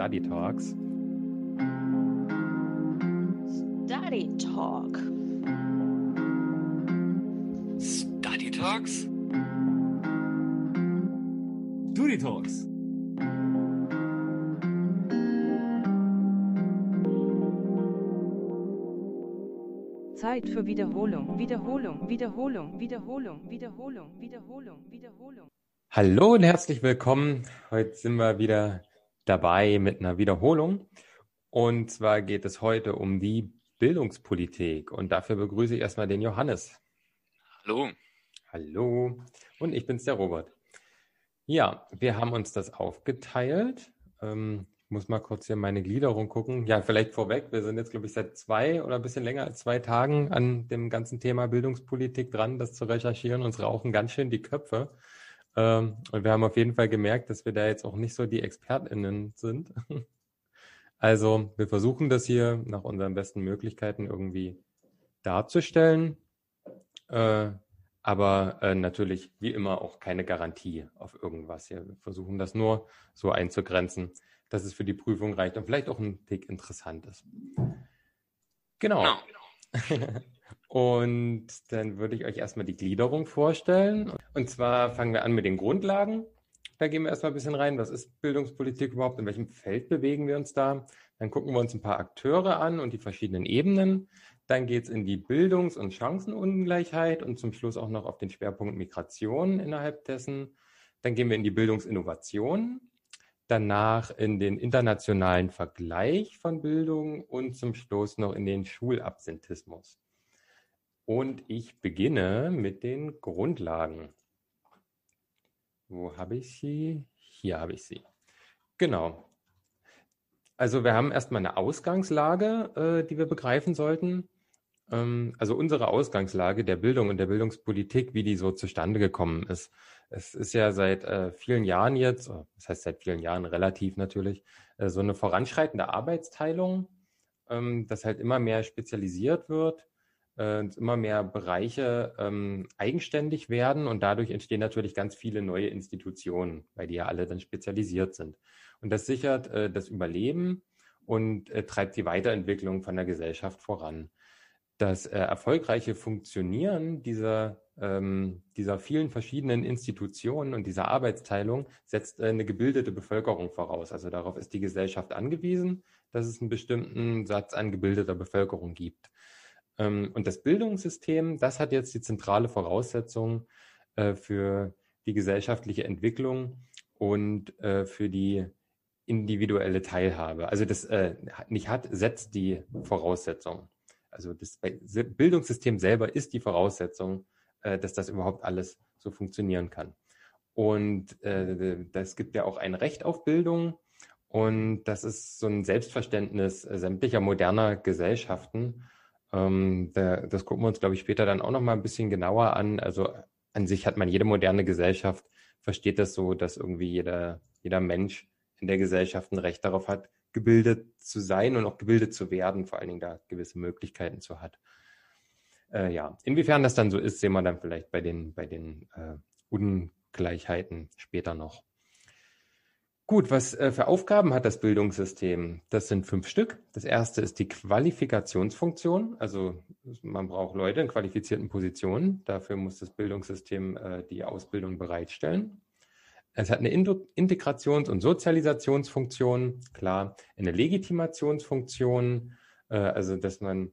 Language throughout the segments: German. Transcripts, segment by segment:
Study Talks. Study Talk. Study Talks? Study Talks. Zeit für Wiederholung, Wiederholung, Wiederholung, Wiederholung, Wiederholung, Wiederholung, Wiederholung. Hallo und herzlich willkommen. Heute sind wir wieder dabei mit einer Wiederholung. Und zwar geht es heute um die Bildungspolitik. Und dafür begrüße ich erstmal den Johannes. Hallo. Hallo. Und ich bin's, der Robert. Ja, wir haben uns das aufgeteilt. Ähm, ich muss mal kurz hier meine Gliederung gucken. Ja, vielleicht vorweg. Wir sind jetzt, glaube ich, seit zwei oder ein bisschen länger als zwei Tagen an dem ganzen Thema Bildungspolitik dran, das zu recherchieren. Uns rauchen ganz schön die Köpfe. Ähm, und wir haben auf jeden Fall gemerkt, dass wir da jetzt auch nicht so die ExpertInnen sind. Also wir versuchen das hier nach unseren besten Möglichkeiten irgendwie darzustellen. Äh, aber äh, natürlich wie immer auch keine Garantie auf irgendwas hier. Wir versuchen das nur so einzugrenzen, dass es für die Prüfung reicht und vielleicht auch ein Tick interessant ist. Genau. Genau. und dann würde ich euch erstmal die Gliederung vorstellen. Und zwar fangen wir an mit den Grundlagen. Da gehen wir erstmal ein bisschen rein. Was ist Bildungspolitik überhaupt? In welchem Feld bewegen wir uns da? Dann gucken wir uns ein paar Akteure an und die verschiedenen Ebenen. Dann geht es in die Bildungs- und Chancenungleichheit und zum Schluss auch noch auf den Schwerpunkt Migration innerhalb dessen. Dann gehen wir in die Bildungsinnovation danach in den internationalen Vergleich von Bildung und zum Schluss noch in den Schulabsentismus. Und ich beginne mit den Grundlagen. Wo habe ich sie? Hier habe ich sie. Genau. Also wir haben erstmal eine Ausgangslage, äh, die wir begreifen sollten. Ähm, also unsere Ausgangslage der Bildung und der Bildungspolitik, wie die so zustande gekommen ist. Es ist ja seit äh, vielen Jahren jetzt, das heißt seit vielen Jahren relativ natürlich, äh, so eine voranschreitende Arbeitsteilung, ähm, dass halt immer mehr spezialisiert wird, äh, immer mehr Bereiche ähm, eigenständig werden und dadurch entstehen natürlich ganz viele neue Institutionen, weil die ja alle dann spezialisiert sind. Und das sichert äh, das Überleben und äh, treibt die Weiterentwicklung von der Gesellschaft voran. Das äh, erfolgreiche Funktionieren dieser ähm, dieser vielen verschiedenen Institutionen und dieser Arbeitsteilung setzt äh, eine gebildete Bevölkerung voraus. Also darauf ist die Gesellschaft angewiesen, dass es einen bestimmten Satz an gebildeter Bevölkerung gibt. Ähm, und das Bildungssystem, das hat jetzt die zentrale Voraussetzung äh, für die gesellschaftliche Entwicklung und äh, für die individuelle Teilhabe. Also das äh, nicht hat, setzt die Voraussetzung. Also das Bildungssystem selber ist die Voraussetzung äh, dass das überhaupt alles so funktionieren kann. Und äh, gibt ja auch ein Recht auf Bildung. Und das ist so ein Selbstverständnis sämtlicher moderner Gesellschaften. Ähm, da, das gucken wir uns, glaube ich, später dann auch noch mal ein bisschen genauer an. Also an sich hat man jede moderne Gesellschaft, versteht das so, dass irgendwie jeder, jeder Mensch in der Gesellschaft ein Recht darauf hat, gebildet zu sein und auch gebildet zu werden, vor allen Dingen da gewisse Möglichkeiten zu hat. Äh, ja, inwiefern das dann so ist, sehen wir dann vielleicht bei den, bei den äh, Ungleichheiten später noch. Gut, was äh, für Aufgaben hat das Bildungssystem? Das sind fünf Stück. Das erste ist die Qualifikationsfunktion. Also man braucht Leute in qualifizierten Positionen. Dafür muss das Bildungssystem äh, die Ausbildung bereitstellen. Es hat eine Integrations- und Sozialisationsfunktion, klar, eine Legitimationsfunktion, äh, also dass man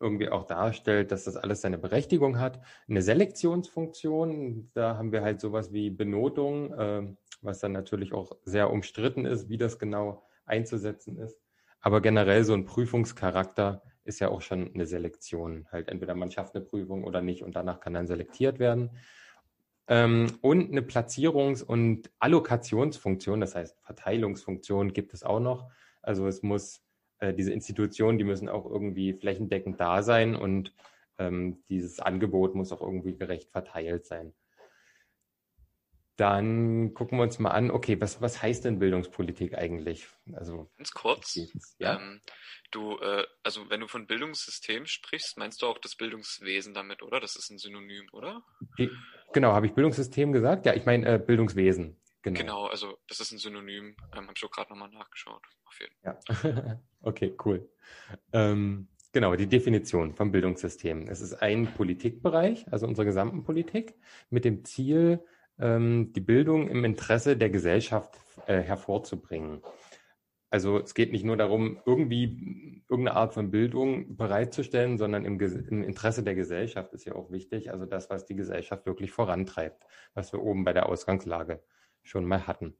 irgendwie auch darstellt, dass das alles seine Berechtigung hat. Eine Selektionsfunktion, da haben wir halt sowas wie Benotung, äh, was dann natürlich auch sehr umstritten ist, wie das genau einzusetzen ist. Aber generell so ein Prüfungscharakter ist ja auch schon eine Selektion. Halt entweder man schafft eine Prüfung oder nicht und danach kann dann selektiert werden. Ähm, und eine Platzierungs- und Allokationsfunktion, das heißt Verteilungsfunktion gibt es auch noch. Also es muss äh, diese Institutionen, die müssen auch irgendwie flächendeckend da sein und ähm, dieses Angebot muss auch irgendwie gerecht verteilt sein. Dann gucken wir uns mal an, okay, was, was heißt denn Bildungspolitik eigentlich? Also ganz kurz. Ja? Ähm, du, äh, also wenn du von Bildungssystem sprichst, meinst du auch das Bildungswesen damit, oder? Das ist ein Synonym, oder? Genau, habe ich Bildungssystem gesagt? Ja, ich meine äh, Bildungswesen. Genau. genau. also das ist ein Synonym. Ähm, Habe ich auch gerade nochmal nachgeschaut. Auf jeden Fall. Ja. okay, cool. Ähm, genau, die Definition vom Bildungssystem. Es ist ein Politikbereich, also unsere gesamten Politik, mit dem Ziel, ähm, die Bildung im Interesse der Gesellschaft äh, hervorzubringen. Also es geht nicht nur darum, irgendwie irgendeine Art von Bildung bereitzustellen, sondern im, im, Interesse der Gesellschaft ist ja auch wichtig. Also das, was die Gesellschaft wirklich vorantreibt, was wir oben bei der Ausgangslage schon mal hatten.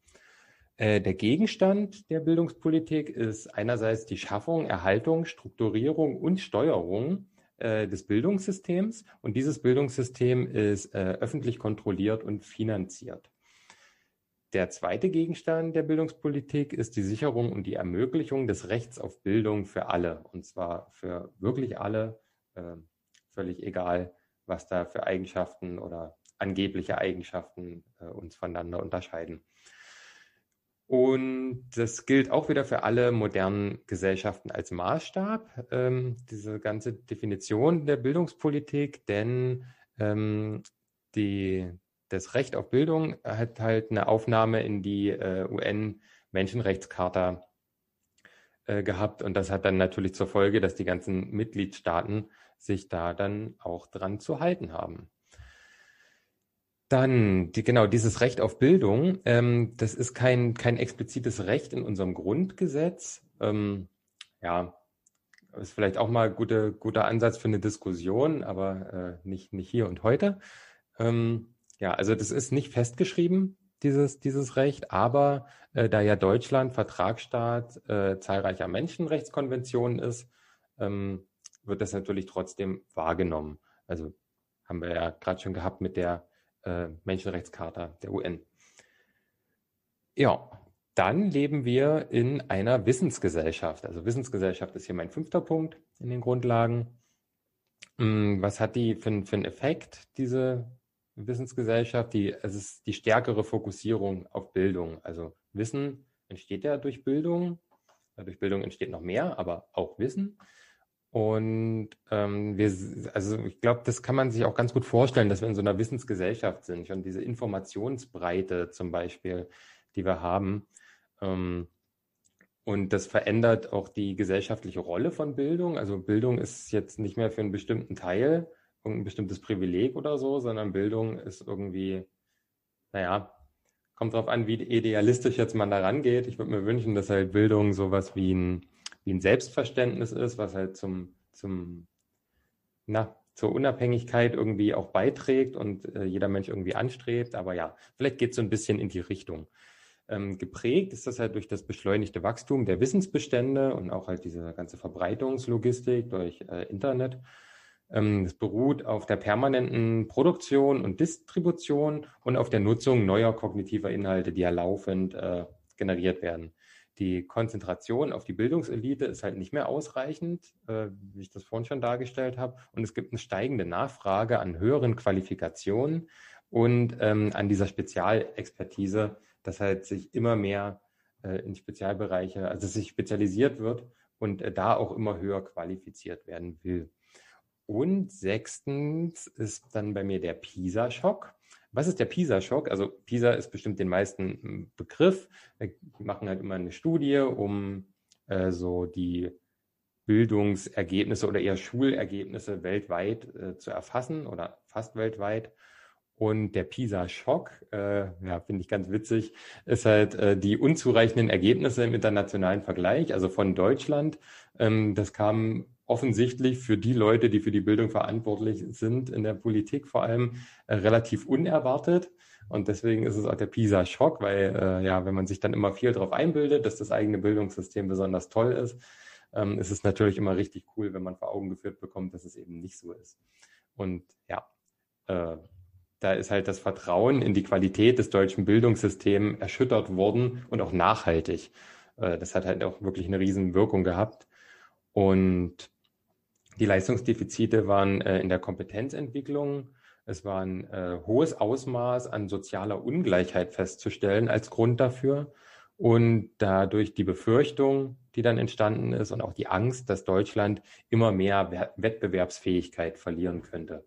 Äh, der Gegenstand der Bildungspolitik ist einerseits die Schaffung, Erhaltung, Strukturierung und Steuerung äh, des Bildungssystems. Und dieses Bildungssystem ist äh, öffentlich kontrolliert und finanziert. Der zweite Gegenstand der Bildungspolitik ist die Sicherung und die Ermöglichung des Rechts auf Bildung für alle. Und zwar für wirklich alle, völlig egal, was da für Eigenschaften oder angebliche Eigenschaften äh, uns voneinander unterscheiden. Und das gilt auch wieder für alle modernen Gesellschaften als Maßstab, ähm, diese ganze Definition der Bildungspolitik, denn ähm, die, das Recht auf Bildung hat halt eine Aufnahme in die äh, UN-Menschenrechtscharta äh, gehabt. Und das hat dann natürlich zur Folge, dass die ganzen Mitgliedstaaten sich da dann auch dran zu halten haben. Dann, die, genau, dieses Recht auf Bildung, ähm, das ist kein, kein explizites Recht in unserem Grundgesetz. Ähm, ja, ist vielleicht auch mal guter guter Ansatz für eine Diskussion, aber äh, nicht, nicht hier und heute. Ähm, ja, also das ist nicht festgeschrieben, dieses, dieses Recht, aber äh, da ja Deutschland Vertragsstaat äh, zahlreicher Menschenrechtskonventionen ist, ähm, wird das natürlich trotzdem wahrgenommen. Also haben wir ja gerade schon gehabt mit der äh, Menschenrechtscharta der UN. Ja, dann leben wir in einer Wissensgesellschaft. Also Wissensgesellschaft ist hier mein fünfter Punkt in den Grundlagen. Hm, was hat die für, für einen Effekt, diese Wissensgesellschaft, die, es ist die stärkere Fokussierung auf Bildung. Also Wissen entsteht ja durch Bildung. Durch Bildung entsteht noch mehr, aber auch Wissen. Und ähm, wir, also ich glaube, das kann man sich auch ganz gut vorstellen, dass wir in so einer Wissensgesellschaft sind. Und diese Informationsbreite zum Beispiel, die wir haben. Ähm, und das verändert auch die gesellschaftliche Rolle von Bildung. Also Bildung ist jetzt nicht mehr für einen bestimmten Teil irgendein bestimmtes Privileg oder so, sondern Bildung ist irgendwie, naja, kommt drauf an, wie idealistisch jetzt man da rangeht. Ich würde mir wünschen, dass halt Bildung sowas wie ein, wie ein Selbstverständnis ist, was halt zum, zum, na, zur Unabhängigkeit irgendwie auch beiträgt und äh, jeder Mensch irgendwie anstrebt. Aber ja, vielleicht geht es so ein bisschen in die Richtung. Ähm, geprägt ist das halt durch das beschleunigte Wachstum der Wissensbestände und auch halt diese ganze Verbreitungslogistik durch äh, Internet. Ähm, es beruht auf der permanenten Produktion und Distribution und auf der Nutzung neuer kognitiver Inhalte, die ja laufend äh, generiert werden. Die Konzentration auf die Bildungselite ist halt nicht mehr ausreichend, äh, wie ich das vorhin schon dargestellt habe. Und es gibt eine steigende Nachfrage an höheren Qualifikationen und ähm, an dieser Spezialexpertise, dass halt sich immer mehr äh, in Spezialbereiche, also sich spezialisiert wird und äh, da auch immer höher qualifiziert werden will. Und sechstens ist dann bei mir der PISA-Schock. Was ist der PISA-Schock? Also PISA ist bestimmt den meisten Begriff. Wir machen halt immer eine Studie, um äh, so die Bildungsergebnisse oder eher Schulergebnisse weltweit äh, zu erfassen oder fast weltweit. Und der PISA-Schock, äh, ja, finde ich ganz witzig, ist halt äh, die unzureichenden Ergebnisse im internationalen Vergleich, also von Deutschland. Ähm, das kam offensichtlich für die Leute, die für die Bildung verantwortlich sind, in der Politik vor allem äh, relativ unerwartet. Und deswegen ist es auch der PISA-Schock, weil äh, ja, wenn man sich dann immer viel darauf einbildet, dass das eigene Bildungssystem besonders toll ist, ähm, ist es natürlich immer richtig cool, wenn man vor Augen geführt bekommt, dass es eben nicht so ist. Und ja, äh, da ist halt das Vertrauen in die Qualität des deutschen Bildungssystems erschüttert worden und auch nachhaltig. Äh, das hat halt auch wirklich eine riesen Wirkung gehabt. Und die Leistungsdefizite waren äh, in der Kompetenzentwicklung. Es war ein äh, hohes Ausmaß an sozialer Ungleichheit festzustellen als Grund dafür. Und dadurch die Befürchtung, die dann entstanden ist und auch die Angst, dass Deutschland immer mehr Wettbewerbsfähigkeit verlieren könnte.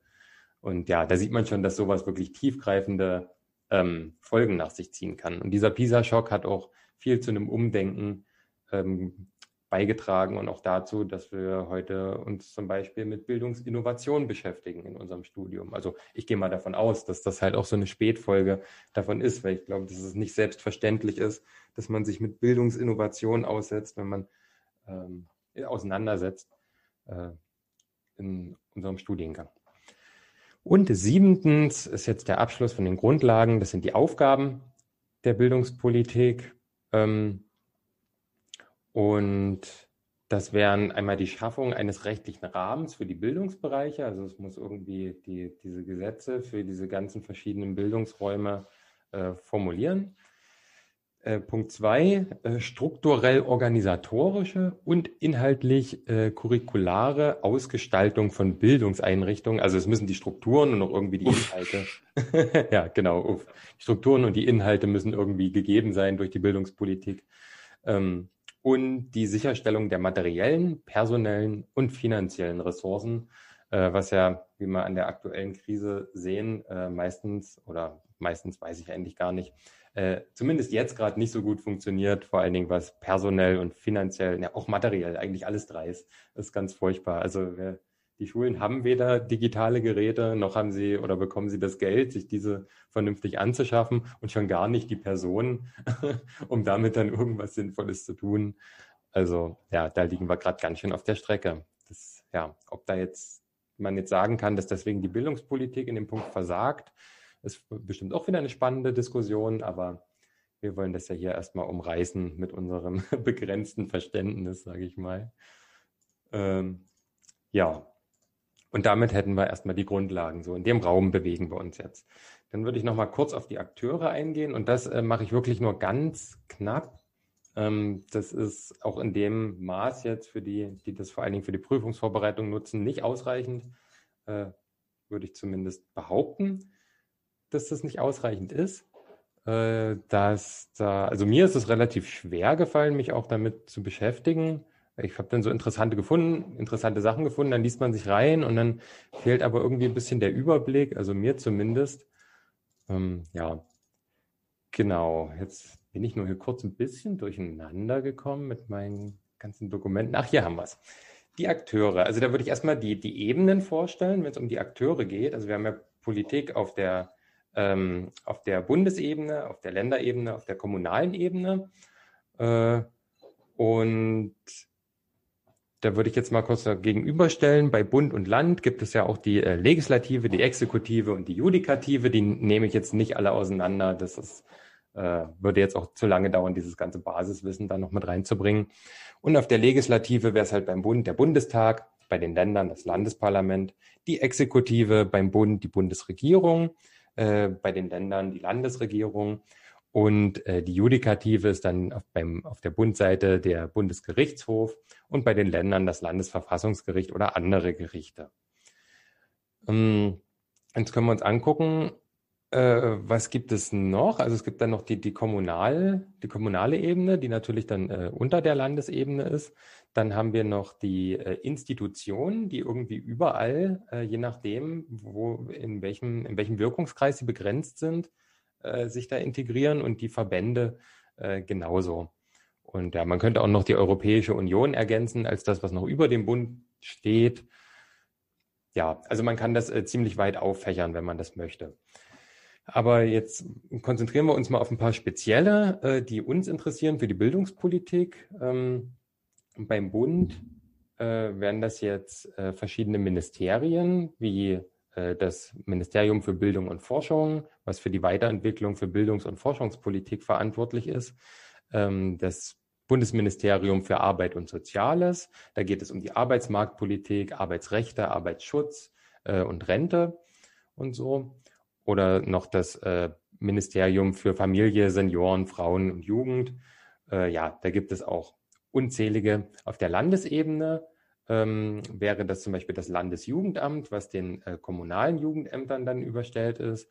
Und ja, da sieht man schon, dass sowas wirklich tiefgreifende ähm, Folgen nach sich ziehen kann. Und dieser PISA-Schock hat auch viel zu einem Umdenken ähm, beigetragen und auch dazu, dass wir heute uns zum Beispiel mit Bildungsinnovation beschäftigen in unserem Studium. Also ich gehe mal davon aus, dass das halt auch so eine Spätfolge davon ist, weil ich glaube, dass es nicht selbstverständlich ist, dass man sich mit Bildungsinnovation aussetzt, wenn man ähm, auseinandersetzt äh, in unserem Studiengang. Und siebentens ist jetzt der Abschluss von den Grundlagen. Das sind die Aufgaben der Bildungspolitik. Ähm, und das wären einmal die Schaffung eines rechtlichen Rahmens für die Bildungsbereiche. Also es muss irgendwie die, diese Gesetze für diese ganzen verschiedenen Bildungsräume äh, formulieren. Äh, Punkt zwei, äh, strukturell organisatorische und inhaltlich äh, curriculare Ausgestaltung von Bildungseinrichtungen. Also es müssen die Strukturen und auch irgendwie die Inhalte. ja, genau. Uff. Die Strukturen und die Inhalte müssen irgendwie gegeben sein durch die Bildungspolitik. Ähm, und die Sicherstellung der materiellen, personellen und finanziellen Ressourcen, äh, was ja, wie wir an der aktuellen Krise sehen, äh, meistens oder meistens weiß ich eigentlich gar nicht, äh, zumindest jetzt gerade nicht so gut funktioniert, vor allen Dingen was personell und finanziell, ja auch materiell, eigentlich alles drei ist, ist ganz furchtbar. Also wer, die Schulen haben weder digitale Geräte, noch haben sie oder bekommen sie das Geld, sich diese vernünftig anzuschaffen und schon gar nicht die Person, um damit dann irgendwas Sinnvolles zu tun. Also ja, da liegen wir gerade ganz schön auf der Strecke. Das, ja, ob da jetzt man jetzt sagen kann, dass deswegen die Bildungspolitik in dem Punkt versagt, ist bestimmt auch wieder eine spannende Diskussion, aber wir wollen das ja hier erstmal umreißen mit unserem begrenzten Verständnis, sage ich mal. Ähm, ja, und damit hätten wir erstmal die Grundlagen. So in dem Raum bewegen wir uns jetzt. Dann würde ich noch mal kurz auf die Akteure eingehen und das äh, mache ich wirklich nur ganz knapp. Ähm, das ist auch in dem Maß jetzt für die, die das vor allen Dingen für die Prüfungsvorbereitung nutzen, nicht ausreichend, äh, würde ich zumindest behaupten, dass das nicht ausreichend ist. Äh, dass da, also mir ist es relativ schwer gefallen, mich auch damit zu beschäftigen ich habe dann so interessante gefunden, interessante Sachen gefunden, dann liest man sich rein und dann fehlt aber irgendwie ein bisschen der Überblick, also mir zumindest. Ähm, ja, genau. Jetzt bin ich nur hier kurz ein bisschen durcheinander gekommen mit meinen ganzen Dokumenten. Ach, hier haben wir es. Die Akteure. Also da würde ich erstmal die, die Ebenen vorstellen, wenn es um die Akteure geht. Also wir haben ja Politik auf der, ähm, auf der Bundesebene, auf der Länderebene, auf der kommunalen Ebene. Äh, und da würde ich jetzt mal kurz gegenüberstellen. Bei Bund und Land gibt es ja auch die äh, Legislative, die Exekutive und die Judikative. Die nehme ich jetzt nicht alle auseinander. Das ist, äh, würde jetzt auch zu lange dauern, dieses ganze Basiswissen da noch mit reinzubringen. Und auf der Legislative wäre es halt beim Bund der Bundestag, bei den Ländern das Landesparlament, die Exekutive beim Bund die Bundesregierung, äh, bei den Ländern die Landesregierung und äh, die Judikative ist dann auf, beim, auf der Bundseite der Bundesgerichtshof und bei den Ländern das Landesverfassungsgericht oder andere Gerichte. Ähm, jetzt können wir uns angucken, äh, was gibt es noch? Also es gibt dann noch die, die, kommunal, die kommunale Ebene, die natürlich dann äh, unter der Landesebene ist. Dann haben wir noch die äh, Institutionen, die irgendwie überall, äh, je nachdem, wo, in welchem, in welchem Wirkungskreis sie begrenzt sind, äh, sich da integrieren und die Verbände äh, genauso. Und ja, man könnte auch noch die Europäische Union ergänzen als das, was noch über dem Bund steht. Ja, also man kann das äh, ziemlich weit auffächern, wenn man das möchte. Aber jetzt konzentrieren wir uns mal auf ein paar spezielle, äh, die uns interessieren für die Bildungspolitik. Ähm, beim Bund äh, werden das jetzt äh, verschiedene Ministerien wie das Ministerium für Bildung und Forschung, was für die Weiterentwicklung für Bildungs- und Forschungspolitik verantwortlich ist, ähm, das Bundesministerium für Arbeit und Soziales. Da geht es um die Arbeitsmarktpolitik, Arbeitsrechte, Arbeitsschutz äh, und Rente und so. Oder noch das äh, Ministerium für Familie, Senioren, Frauen und Jugend. ja, da gibt es auch unzählige auf der Landesebene ähm, wäre das zum Beispiel das Landesjugendamt, was den äh, kommunalen Jugendämtern dann überstellt ist.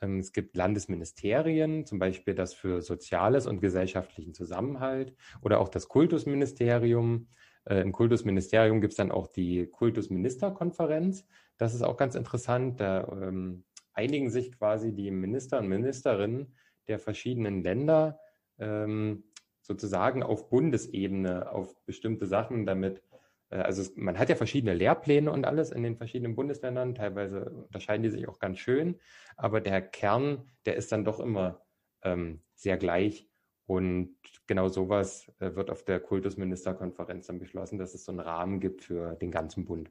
Ähm, es gibt Landesministerien, zum Beispiel das für Soziales und gesellschaftlichen Zusammenhalt oder auch das Kultusministerium. Äh, Im Kultusministerium gibt es dann auch die Kultusministerkonferenz. Das ist auch ganz interessant. Da ähm, einigen sich quasi die Minister und Ministerinnen der verschiedenen Länder ähm, sozusagen auf Bundesebene auf bestimmte Sachen, damit äh, also man hat ja verschiedene Lehrpläne und alles in den verschiedenen Bundesländern. Teilweise unterscheiden die sich auch ganz schön, aber der Kern, der ist dann doch immer ähm, sehr gleich. Und genau sowas äh, wird auf der Kultusministerkonferenz dann beschlossen, dass es so einen Rahmen gibt für den ganzen Bund.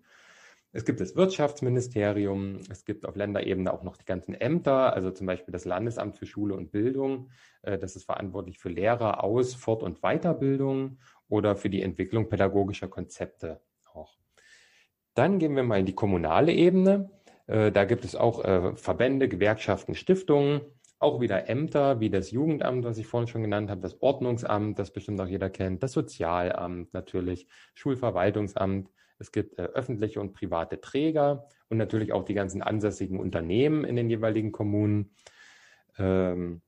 Es gibt das Wirtschaftsministerium, es gibt auf Länderebene auch noch die ganzen Ämter, also zum Beispiel das Landesamt für Schule und Bildung. Äh, das ist verantwortlich für Lehrer, Aus-, Fort- und Weiterbildung oder für die Entwicklung pädagogischer Konzepte auch. Dann gehen wir mal in die kommunale Ebene. Äh, da gibt es auch äh, Verbände, Gewerkschaften, Stiftungen, auch wieder Ämter wie das Jugendamt, was ich vorhin schon genannt habe, das Ordnungsamt, das bestimmt auch jeder kennt, das Sozialamt natürlich, Schulverwaltungsamt. Es gibt äh, öffentliche und private Träger und natürlich auch die ganzen ansässigen Unternehmen in den jeweiligen Kommunen. Ähm,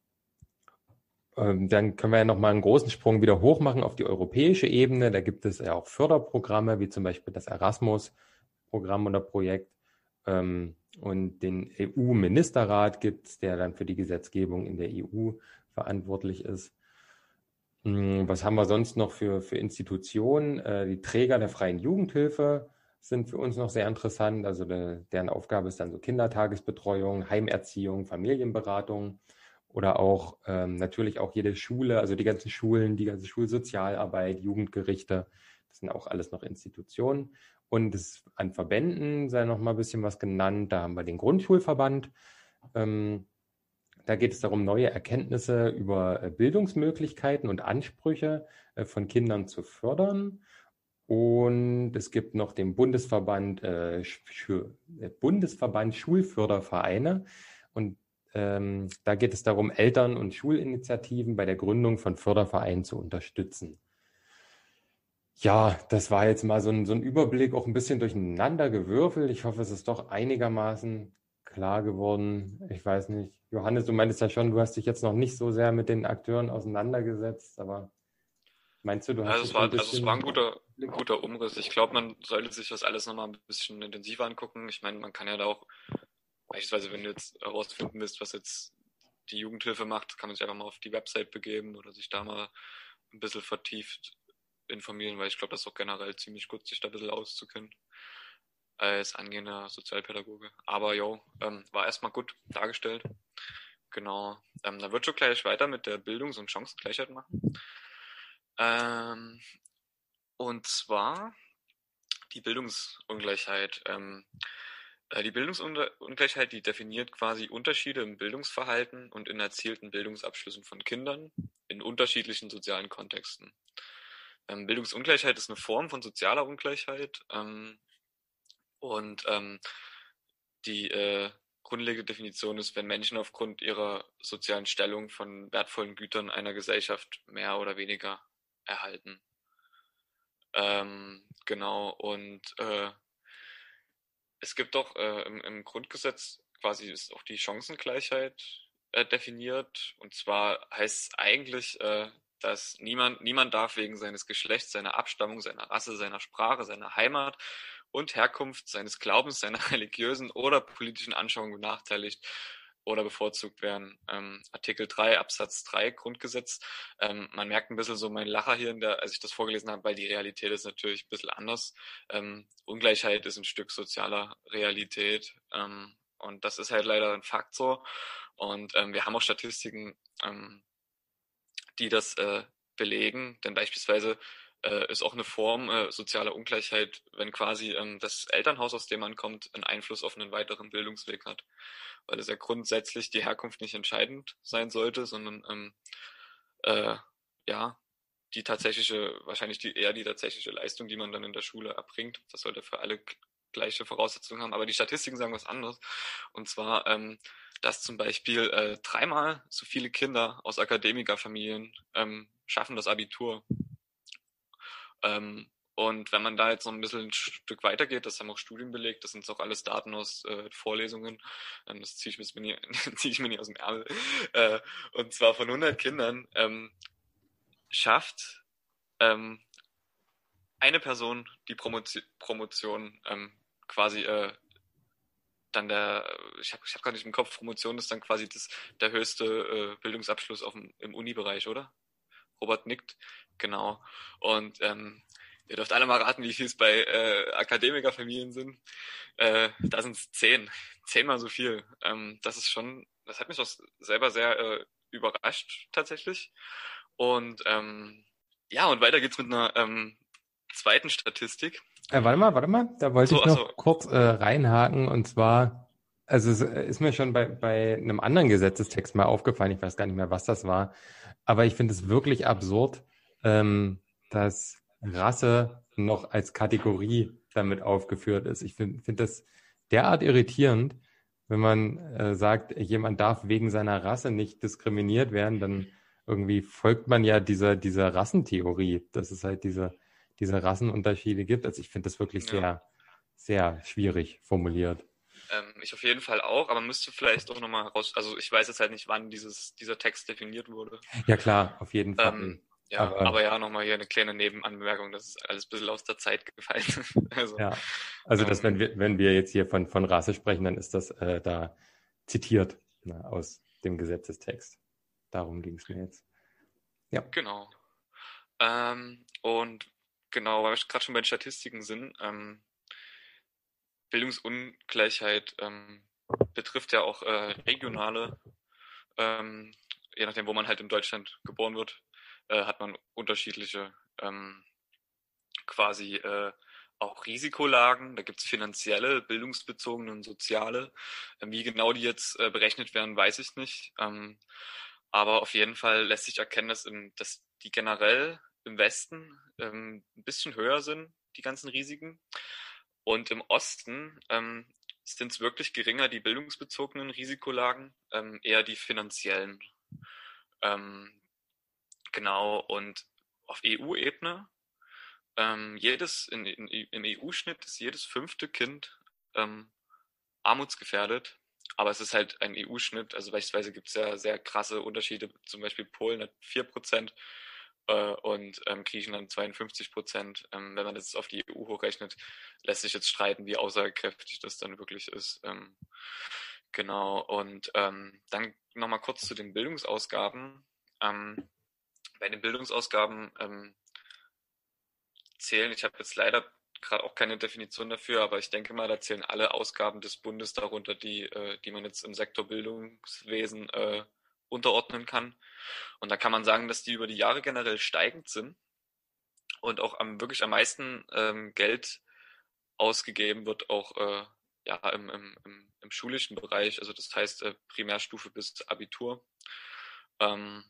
ähm, dann können wir ja nochmal einen großen Sprung wieder hoch machen auf die europäische Ebene. Da gibt es ja auch Förderprogramme, wie zum Beispiel das Erasmus-Programm oder Projekt. Ähm, und den EU-Ministerrat gibt es, der dann für die Gesetzgebung in der EU verantwortlich ist. Hm, was haben wir sonst noch für, für Institutionen? Äh, die Träger der freien Jugendhilfe sind für uns noch sehr interessant. Also de, deren Aufgabe ist dann so Kindertagesbetreuung, Heimerziehung, Familienberatung oder auch ähm, natürlich auch jede Schule, also die ganzen Schulen, die ganze Schulsozialarbeit, Jugendgerichte, das sind auch alles noch Institutionen. Und es, an Verbänden sei noch mal ein bisschen was genannt. Da haben wir den Grundschulverband. Ähm, da geht es darum, neue Erkenntnisse über äh, Bildungsmöglichkeiten und Ansprüche äh, von Kindern zu fördern. Und es gibt noch den Bundesverband, äh, äh Bundesverband Schulfördervereine. Und ähm, da geht es darum, Eltern- und Schulinitiativen bei der Gründung von Fördervereinen zu unterstützen. Ja, das war jetzt mal so ein, so ein Überblick, auch ein bisschen durcheinander gewürfelt. Ich hoffe, es ist doch einigermaßen klar geworden. Ich weiß nicht. Johannes, du meintest ja schon, du hast dich jetzt noch nicht so sehr mit den Akteuren auseinandergesetzt, aber meinst du, du hast. Also, es war, also es war ein guter, guter Umriss. Ich glaube, man sollte sich das alles nochmal ein bisschen intensiver angucken. Ich meine, man kann ja da auch Beispielsweise, wenn du jetzt herausfinden willst, was jetzt die Jugendhilfe macht, kann man sich einfach mal auf die Website begeben oder sich da mal ein bisschen vertieft informieren, weil ich glaube, das ist auch generell ziemlich gut, sich da ein bisschen auszukennen als angehender Sozialpädagoge. Aber jo, ähm, war erstmal gut dargestellt. Genau. Ähm, da wird schon gleich weiter mit der Bildungs- und Chancengleichheit machen. Ähm, und zwar die Bildungsungleichheit. Ähm, äh, die Bildungsungleichheit, die definiert quasi Unterschiede im Bildungsverhalten und in erzielten Bildungsabschlüssen von Kindern in unterschiedlichen sozialen Kontexten. Ähm, Bildungsungleichheit ist eine Form von sozialer Ungleichheit ähm, und ähm, die äh, grundlegende Definition ist, wenn Menschen aufgrund ihrer sozialen Stellung von wertvollen Gütern einer Gesellschaft mehr oder weniger erhalten. Ähm, genau, und äh, es gibt doch äh, im, im, Grundgesetz quasi ist auch die Chancengleichheit äh, definiert. Und zwar heißt es eigentlich, äh, dass niemand, niemand darf wegen seines Geschlechts, seiner Abstammung, seiner Rasse, seiner Sprache, seiner Heimat und Herkunft, seines Glaubens, seiner religiösen oder politischen Anschauung benachteiligt oder bevorzugt werden. Ähm, Artikel 3 Absatz 3 Grundgesetz. Ähm, man merkt ein bisschen so mein Lacher hier, in der, als ich das vorgelesen habe, weil die Realität ist natürlich ein bisschen anders. Ähm, Ungleichheit ist ein Stück sozialer Realität. Ähm, und das ist halt leider ein Faktor. Und ähm, wir haben auch Statistiken, ähm, die das äh, belegen. Denn beispielsweise äh, ist auch eine Form äh, sozialer Ungleichheit, wenn quasi ähm, das Elternhaus, aus dem man kommt, einen Einfluss auf einen weiteren Bildungsweg hat. Weil es ja grundsätzlich die Herkunft nicht entscheidend sein sollte, sondern ähm, äh, ja, die tatsächliche, wahrscheinlich die, eher die tatsächliche Leistung, die man dann in der Schule erbringt. Das sollte für alle gleiche Voraussetzungen haben. Aber die Statistiken sagen was anderes. Und zwar, ähm, dass zum Beispiel äh, dreimal so viele Kinder aus Akademikerfamilien ähm, schaffen das Abitur ähm, und wenn man da jetzt noch ein bisschen ein Stück weitergeht, das haben auch Studien belegt, das sind auch alles Daten aus äh, Vorlesungen, ähm, das ziehe ich, mir nie, zieh ich mir nie aus dem Ärmel. Äh, und zwar von 100 Kindern ähm, schafft ähm, eine Person die Promotion, Promotion ähm, quasi äh, dann der, ich habe ich hab gar nicht im Kopf, Promotion ist dann quasi das, der höchste äh, Bildungsabschluss auf dem, im Uni-Bereich, oder? Robert nickt, genau. Und ähm, ihr dürft alle mal raten, wie viel es bei äh, Akademikerfamilien sind. Äh, da sind es zehn, zehnmal so viel. Ähm, das ist schon, das hat mich auch selber sehr äh, überrascht tatsächlich. Und ähm, ja, und weiter geht's mit einer ähm, zweiten Statistik. Äh, warte mal, warte mal, da wollte so, ich noch also, kurz äh, reinhaken und zwar, also es äh, ist mir schon bei, bei einem anderen Gesetzestext mal aufgefallen, ich weiß gar nicht mehr, was das war, aber ich finde es wirklich absurd, ähm, dass Rasse noch als Kategorie damit aufgeführt ist. Ich finde find das derart irritierend, wenn man äh, sagt, jemand darf wegen seiner Rasse nicht diskriminiert werden, dann irgendwie folgt man ja dieser, dieser Rassentheorie, dass es halt diese, diese Rassenunterschiede gibt. Also ich finde das wirklich ja. sehr, sehr schwierig formuliert. Ähm, ich auf jeden Fall auch, aber müsste vielleicht auch nochmal raus, also ich weiß jetzt halt nicht, wann dieses, dieser Text definiert wurde. Ja klar, auf jeden Fall. Ähm, ja, aber, aber ja, nochmal hier eine kleine Nebenanmerkung, das ist alles ein bisschen aus der Zeit gefallen. also, ja, also ähm, das, wenn wir, wenn wir jetzt hier von, von Rasse sprechen, dann ist das äh, da zitiert na, ne, aus dem Gesetzestext. Darum ging es mir jetzt. Ja. Genau. Ähm, und genau, weil wir gerade schon bei den Statistiken sind, ähm, Bildungsungleichheit ähm, betrifft ja auch äh, regionale, ähm, je nachdem, wo man halt in Deutschland geboren wird, äh, hat man unterschiedliche ähm, quasi äh, auch Risikolagen. Da gibt es finanzielle, bildungsbezogene und soziale. Ähm, wie genau die jetzt äh, berechnet werden, weiß ich nicht. Ähm, aber auf jeden Fall lässt sich erkennen, dass, im, dass die generell im Westen ähm, ein bisschen höher sind, die ganzen Risiken. Und im Osten ähm, sind es wirklich geringer, die bildungsbezogenen Risikolagen, ähm, eher die finanziellen. Genau, und auf EU-Ebene, ähm, jedes, in, in, im EU-Schnitt ist jedes fünfte Kind ähm, armutsgefährdet aber es ist halt ein EU-Schnitt. Also beispielsweise gibt es ja sehr krasse Unterschiede. Zum Beispiel Polen hat 4% äh, und ähm, Griechenland 52 Prozent. Ähm, wenn man das auf die EU hochrechnet, lässt sich jetzt streiten, wie aussagekräftig das dann wirklich ist. Ähm, genau. Und ähm, dann nochmal kurz zu den Bildungsausgaben. Ähm, bei den Bildungsausgaben ähm, zählen, ich habe jetzt leider gerade auch keine Definition dafür, aber ich denke mal, da zählen alle Ausgaben des Bundes darunter, die, äh, die man jetzt im Sektor Bildungswesen äh, unterordnen kann. Und da kann man sagen, dass die über die Jahre generell steigend sind und auch am wirklich am meisten ähm, Geld ausgegeben wird, auch äh, ja, im, im, im, im schulischen Bereich, also das heißt äh, Primärstufe bis Abitur. Ähm,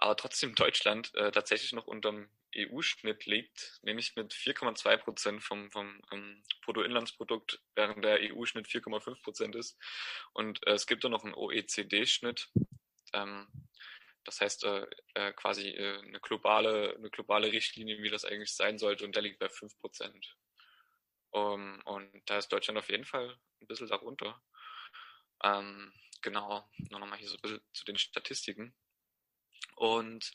aber trotzdem Deutschland äh, tatsächlich noch unterm EU-Schnitt liegt, nämlich mit 4,2 Prozent vom, vom ähm, Bruttoinlandsprodukt, während der EU-Schnitt 4,5 Prozent ist. Und äh, es gibt auch noch einen OECD-Schnitt. Ähm, das heißt äh, äh, quasi äh, eine globale, eine globale Richtlinie, wie das eigentlich sein sollte, und der liegt bei 5 Prozent. Um, und da ist Deutschland auf jeden Fall ein bisschen darunter. Ähm, genau, nur nochmal hier so ein bisschen zu den Statistiken. Und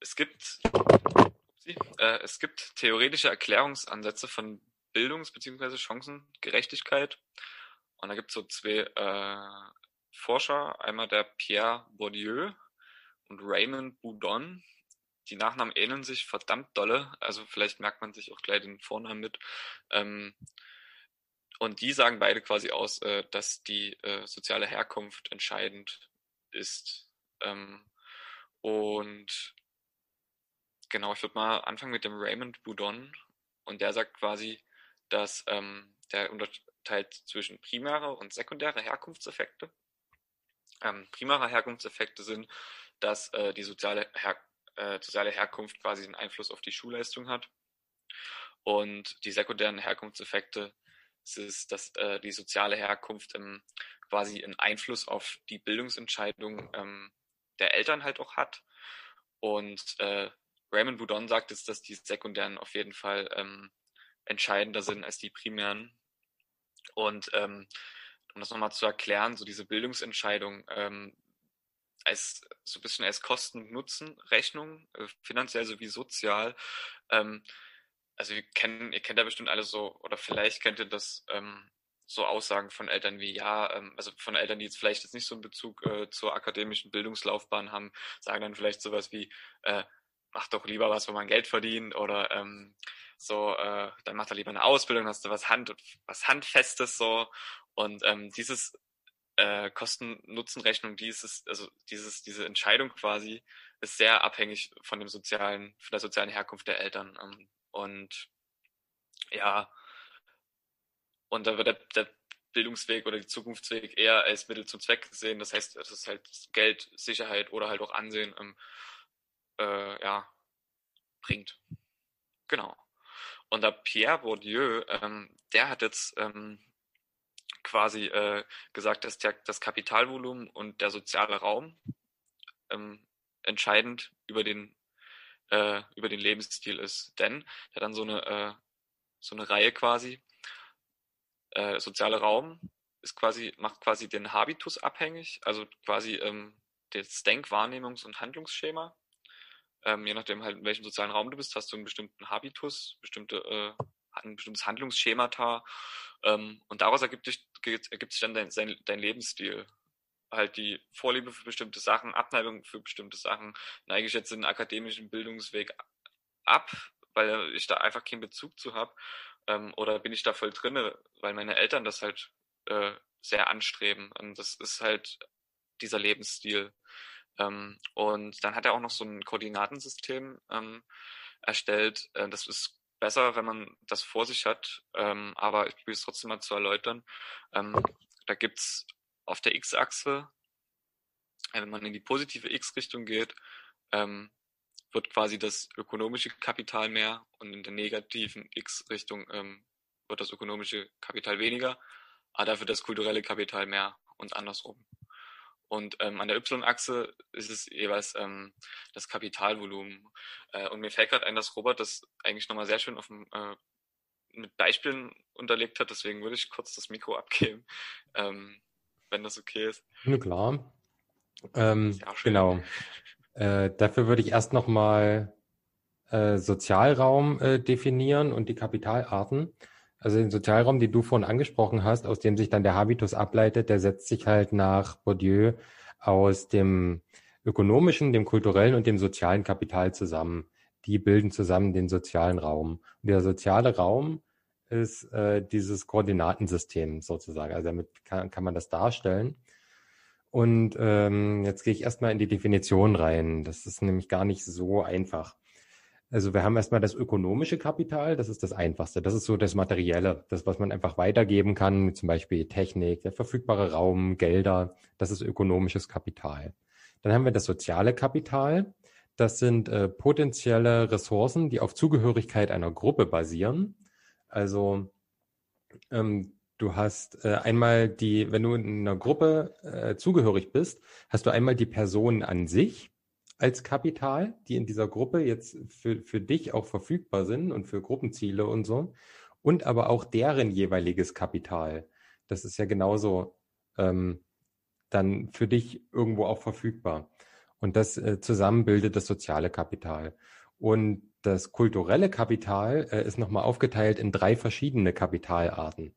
es gibt, äh, es gibt theoretische Erklärungsansätze von Bildungs- bzw. Chancengerechtigkeit. Und da gibt es so zwei äh, Forscher, einmal der Pierre Bourdieu und Raymond Boudon. Die Nachnamen ähneln sich verdammt dolle, also vielleicht merkt man sich auch gleich den Vornamen mit. Ähm, und die sagen beide quasi aus, äh, dass die äh, soziale Herkunft entscheidend ist. Ähm, und genau, ich würde mal anfangen mit dem Raymond Boudon. Und der sagt quasi, dass ähm, der unterteilt zwischen primäre und sekundäre Herkunftseffekte. Ähm, primäre Herkunftseffekte sind, dass äh, die soziale, Her äh, soziale Herkunft quasi einen Einfluss auf die Schulleistung hat. Und die sekundären Herkunftseffekte ist, dass äh, die soziale Herkunft ähm, quasi einen Einfluss auf die Bildungsentscheidung ähm, der Eltern halt auch hat. Und äh, Raymond Boudon sagt jetzt, dass die sekundären auf jeden Fall ähm, entscheidender sind als die primären. Und ähm, um das nochmal zu erklären, so diese Bildungsentscheidung ähm, als so ein bisschen als Kosten-Nutzen-Rechnung, äh, finanziell sowie sozial. Ähm, also wir kennen, ihr kennt ja bestimmt alle so, oder vielleicht kennt ihr das, ähm, so Aussagen von Eltern wie, ja, ähm, also von Eltern, die jetzt vielleicht jetzt nicht so einen Bezug äh, zur akademischen Bildungslaufbahn haben, sagen dann vielleicht sowas wie, äh, mach doch lieber was, wo man Geld verdient oder ähm, so, äh, dann mach doch lieber eine Ausbildung, hast du was Hand was Handfestes so. Und ähm, dieses äh, Kosten-Nutzen-Rechnung, dieses, also dieses, diese Entscheidung quasi, ist sehr abhängig von dem sozialen, von der sozialen Herkunft der Eltern. Ähm, und ja, und da wird der, der Bildungsweg oder die Zukunftsweg eher als Mittel zum Zweck gesehen. Das heißt, es ist halt Geld, Sicherheit oder halt auch Ansehen ähm, äh, ja, bringt. Genau. Und der Pierre Bourdieu, ähm, der hat jetzt ähm, quasi äh, gesagt, dass der, das Kapitalvolumen und der soziale Raum ähm, entscheidend über den äh, über den Lebensstil ist. Denn er hat dann so eine äh, so eine Reihe quasi äh, soziale Raum ist quasi macht quasi den Habitus abhängig, also quasi ähm, das Denk-, Wahrnehmungs- und Handlungsschema. Ähm, je nachdem halt in welchem sozialen Raum du bist, hast du einen bestimmten Habitus, bestimmte äh, ein bestimmtes Handlungsschemata ähm, und daraus ergibt sich, ergibt sich dann dein, sein, dein Lebensstil. Halt die Vorliebe für bestimmte Sachen, Abneigung für bestimmte Sachen. Neige ich jetzt den akademischen Bildungsweg ab, weil ich da einfach keinen Bezug zu habe? Ähm, oder bin ich da voll drinne, weil meine Eltern das halt äh, sehr anstreben? Und das ist halt dieser Lebensstil. Ähm, und dann hat er auch noch so ein Koordinatensystem ähm, erstellt. Äh, das ist besser, wenn man das vor sich hat, ähm, aber ich probiere es trotzdem mal zu erläutern. Ähm, da gibt's auf der X-Achse, äh, wenn man in die positive X-Richtung geht, ähm, wird quasi das ökonomische Kapital mehr und in der negativen X-Richtung ähm, wird das ökonomische Kapital weniger, aber dafür das kulturelle Kapital mehr und andersrum. Und ähm, an der Y-Achse ist es jeweils ähm, das Kapitalvolumen. Äh, und mir fällt gerade ein, dass Robert das eigentlich nochmal sehr schön auf dem, äh, mit Beispielen unterlegt hat. Deswegen würde ich kurz das Mikro abgeben, ähm, wenn das okay ist. Na klar. Ähm, genau. Äh, dafür würde ich erst nochmal äh, Sozialraum äh, definieren und die Kapitalarten. Also den Sozialraum, den du vorhin angesprochen hast, aus dem sich dann der Habitus ableitet, der setzt sich halt nach Bourdieu aus dem ökonomischen, dem kulturellen und dem sozialen Kapital zusammen. Die bilden zusammen den sozialen Raum. Und der soziale Raum ist äh, dieses Koordinatensystem sozusagen. Also damit kann, kann man das darstellen. Und ähm, jetzt gehe ich erstmal in die Definition rein. Das ist nämlich gar nicht so einfach. Also wir haben erstmal das ökonomische Kapital, das ist das Einfachste. Das ist so das Materielle, das, was man einfach weitergeben kann, zum Beispiel Technik, der verfügbare Raum, Gelder, das ist ökonomisches Kapital. Dann haben wir das soziale Kapital. Das sind äh, potenzielle Ressourcen, die auf Zugehörigkeit einer Gruppe basieren. Also ähm, du hast äh, einmal die, wenn du in einer Gruppe äh, zugehörig bist, hast du einmal die Person an sich, als Kapital, die in dieser Gruppe jetzt für, für dich auch verfügbar sind und für Gruppenziele und so. Und aber auch deren jeweiliges Kapital. Das ist ja genauso ähm, dann für dich irgendwo auch verfügbar. Und das äh, zusammen bildet das soziale Kapital. Und das kulturelle Kapital äh, ist nochmal aufgeteilt in drei verschiedene Kapitalarten.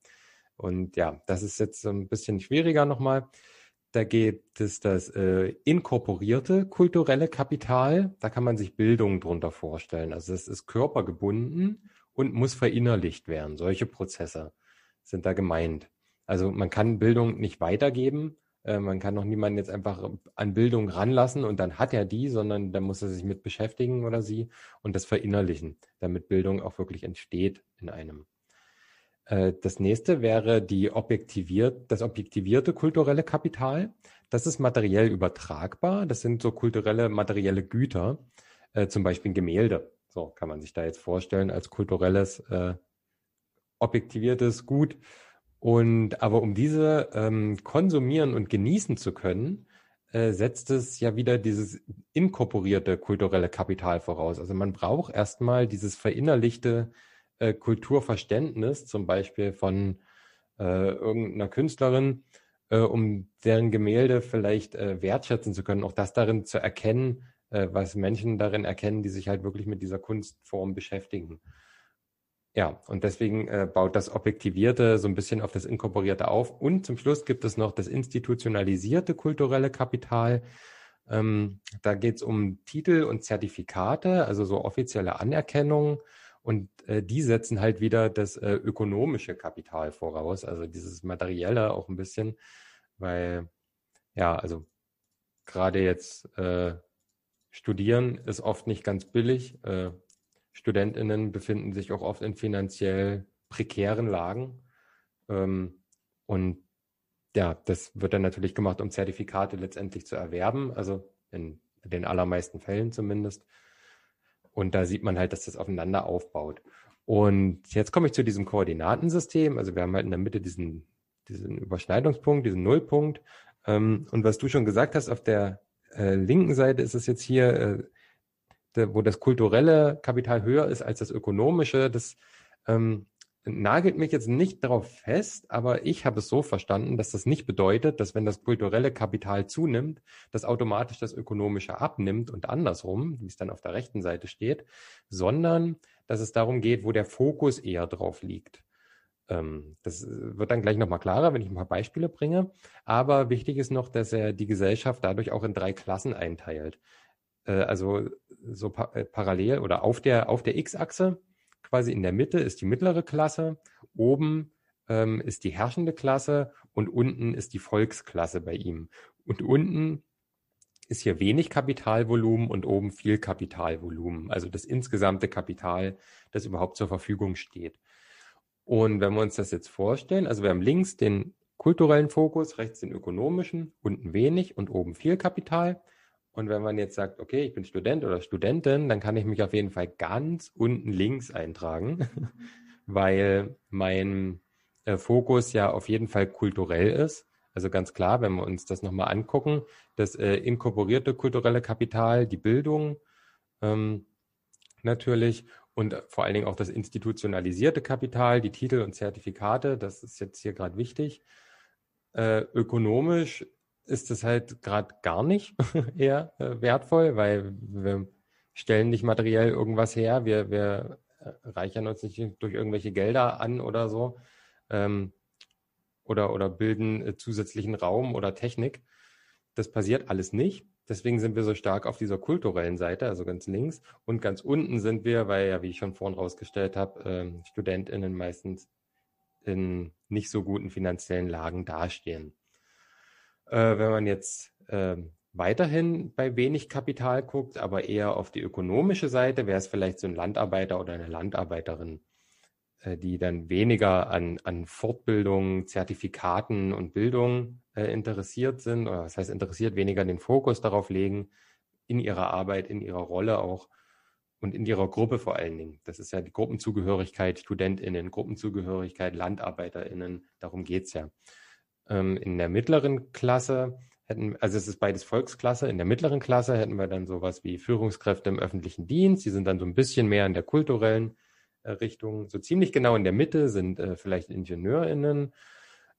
Und ja, das ist jetzt ein bisschen schwieriger nochmal. Da gibt es das äh, inkorporierte kulturelle Kapital. Da kann man sich Bildung drunter vorstellen. Also es ist körpergebunden und muss verinnerlicht werden. Solche Prozesse sind da gemeint. Also man kann Bildung nicht weitergeben. Äh, man kann noch niemanden jetzt einfach an Bildung ranlassen und dann hat er die, sondern da muss er sich mit beschäftigen oder sie und das verinnerlichen, damit Bildung auch wirklich entsteht in einem. Äh, das nächste wäre die objektiviert, das objektivierte kulturelle Kapital. Das ist materiell übertragbar. Das sind so kulturelle, materielle Güter, äh, zum Beispiel Gemälde. So kann man sich da jetzt vorstellen als kulturelles, äh, objektiviertes Gut. Und aber um diese ähm, konsumieren und genießen zu können, äh, setzt es ja wieder dieses inkorporierte kulturelle Kapital voraus. Also man braucht erstmal dieses verinnerlichte äh, Kulturverständnis, zum Beispiel von äh, irgendeiner Künstlerin, äh, um deren Gemälde vielleicht äh, wertschätzen zu können, auch das darin zu erkennen, äh, was Menschen darin erkennen, die sich halt wirklich mit dieser Kunstform beschäftigen. ja, und deswegen äh, baut das Objektivierte so ein bisschen auf das Inkorporierte auf. Und zum Schluss gibt es noch das institutionalisierte kulturelle Kapital. Ähm, da geht es um Titel und Zertifikate, also so offizielle Anerkennung. Und äh, die setzen halt wieder das äh, ökonomische Kapital voraus, also dieses materielle auch ein bisschen, weil ja, also gerade jetzt äh, studieren ist oft nicht ganz billig. Äh, Studentinnen befinden sich auch oft in finanziell prekären Lagen. Ähm, und ja, das wird dann natürlich gemacht, um Zertifikate letztendlich zu erwerben, also in den allermeisten Fällen zumindest. Und da sieht man halt, dass das aufeinander aufbaut. Und jetzt komme ich zu diesem Koordinatensystem. Also wir haben halt in der Mitte diesen, diesen Überschneidungspunkt, diesen Nullpunkt. Ähm, und was du schon gesagt hast, auf der äh, linken Seite ist es jetzt hier äh, wo das kulturelle Kapital höher ist als das ökonomische, das ähm, nagelt mich jetzt nicht darauf fest, aber ich habe es so verstanden, dass das nicht bedeutet, dass wenn das kulturelle Kapital zunimmt, das automatisch das ökonomische abnimmt und andersrum, wie es dann auf der rechten Seite steht, sondern dass es darum geht, wo der Fokus eher drauf liegt. Ähm, das wird dann gleich nochmal klarer, wenn ich ein paar Beispiele bringe. Aber wichtig ist noch, dass er die Gesellschaft dadurch auch in drei Klassen einteilt. Äh, also so äh, parallel oder auf der, auf der X-Achse, quasi in der Mitte ist die mittlere Klasse, oben ähm, ist die herrschende Klasse und unten ist die Volksklasse bei ihm. Und unten ist hier wenig Kapitalvolumen und oben viel Kapitalvolumen, also das insgesamte Kapital, das überhaupt zur Verfügung steht. Und wenn wir uns das jetzt vorstellen, also wir haben links den kulturellen Fokus, rechts den ökonomischen, unten wenig und oben viel Kapital. Und wenn man jetzt sagt, okay, ich bin Student oder Studentin, dann kann ich mich auf jeden Fall ganz unten links eintragen, weil mein äh, Fokus ja auf jeden Fall kulturell ist. Also ganz klar, wenn wir uns das nochmal angucken, das äh, inkorporierte kulturelle Kapital, die Bildung ähm, natürlich und vor allen Dingen auch das institutionalisierte Kapital, die Titel und Zertifikate, das ist jetzt hier gerade wichtig. Äh, ökonomisch ist es halt gerade gar nicht eher äh, wertvoll, weil wir stellen nicht materiell irgendwas her, wir, wir äh, reichern uns nicht durch irgendwelche Gelder an oder so ähm, oder, oder bilden äh, zusätzlichen Raum oder Technik. Das passiert alles nicht. Deswegen sind wir so stark auf dieser kulturellen Seite, also ganz links. Und ganz unten sind wir, weil ja, wie ich schon vorhin rausgestellt habe, ähm, StudentInnen meistens in nicht so guten finanziellen Lagen dastehen. Äh, wenn man jetzt äh, weiterhin bei wenig Kapital guckt, aber eher auf die ökonomische Seite, wäre es vielleicht so ein Landarbeiter oder eine Landarbeiterin, äh, die dann weniger an, an Fortbildung, Zertifikaten und Bildung äh, interessiert sind, oder was heißt interessiert, weniger den Fokus darauf legen, in ihrer Arbeit, in ihrer Rolle auch und in ihrer Gruppe vor allen Dingen. Das ist ja die Gruppenzugehörigkeit, StudentInnen, Gruppenzugehörigkeit, LandarbeiterInnen, darum geht's ja. Ähm, in der mittleren Klasse hätten, also es ist beides Volksklasse, in der mittleren Klasse hätten wir dann sowas wie Führungskräfte im öffentlichen Dienst, die sind dann so ein bisschen mehr in der kulturellen äh, Richtung. So ziemlich genau in der Mitte sind äh, vielleicht IngenieurInnen.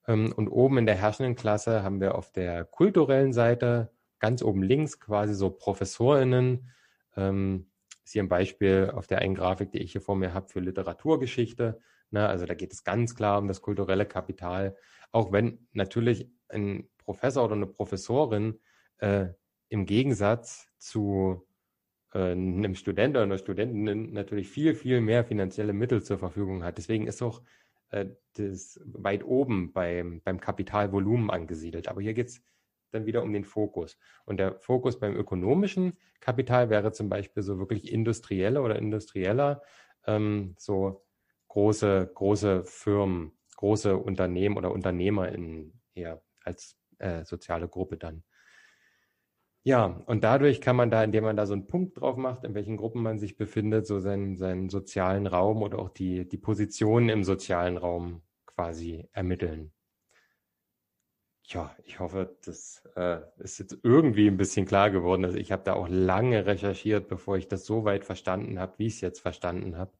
Ähm, und oben in der herrschenden Klasse haben wir auf der kulturellen Seite ganz oben links quasi so ProfessorInnen. Ähm, ist hier ein Beispiel auf der einen Grafik, die ich hier vor mir habe für Literaturgeschichte. Ne? Also da geht es ganz klar um das kulturelle Kapital. Auch wenn natürlich ein Professor oder eine Professorin äh, im Gegensatz zu äh, einem Student oder einer Studentin natürlich viel, viel mehr finanzielle Mittel zur Verfügung hat. Deswegen ist auch äh, das weit oben beim, beim Kapitalvolumen angesiedelt. Aber hier geht es dann wieder um den Fokus. Und der Fokus beim ökonomischen Kapital wäre zum Beispiel so wirklich industrieller oder industrieller, ähm, so große, große Firmen, große Unternehmen oder Unternehmer in eher als äh, soziale Gruppe dann. Ja, und dadurch kann man da, indem man da so einen Punkt drauf macht, in welchen Gruppen man sich befindet, so seinen, seinen sozialen Raum oder auch die, die Positionen im sozialen Raum quasi ermitteln. Ja, ich hoffe, das äh, ist jetzt irgendwie ein bisschen klar geworden. Also ich habe da auch lange recherchiert, bevor ich das so weit verstanden habe, wie ich es jetzt verstanden habe.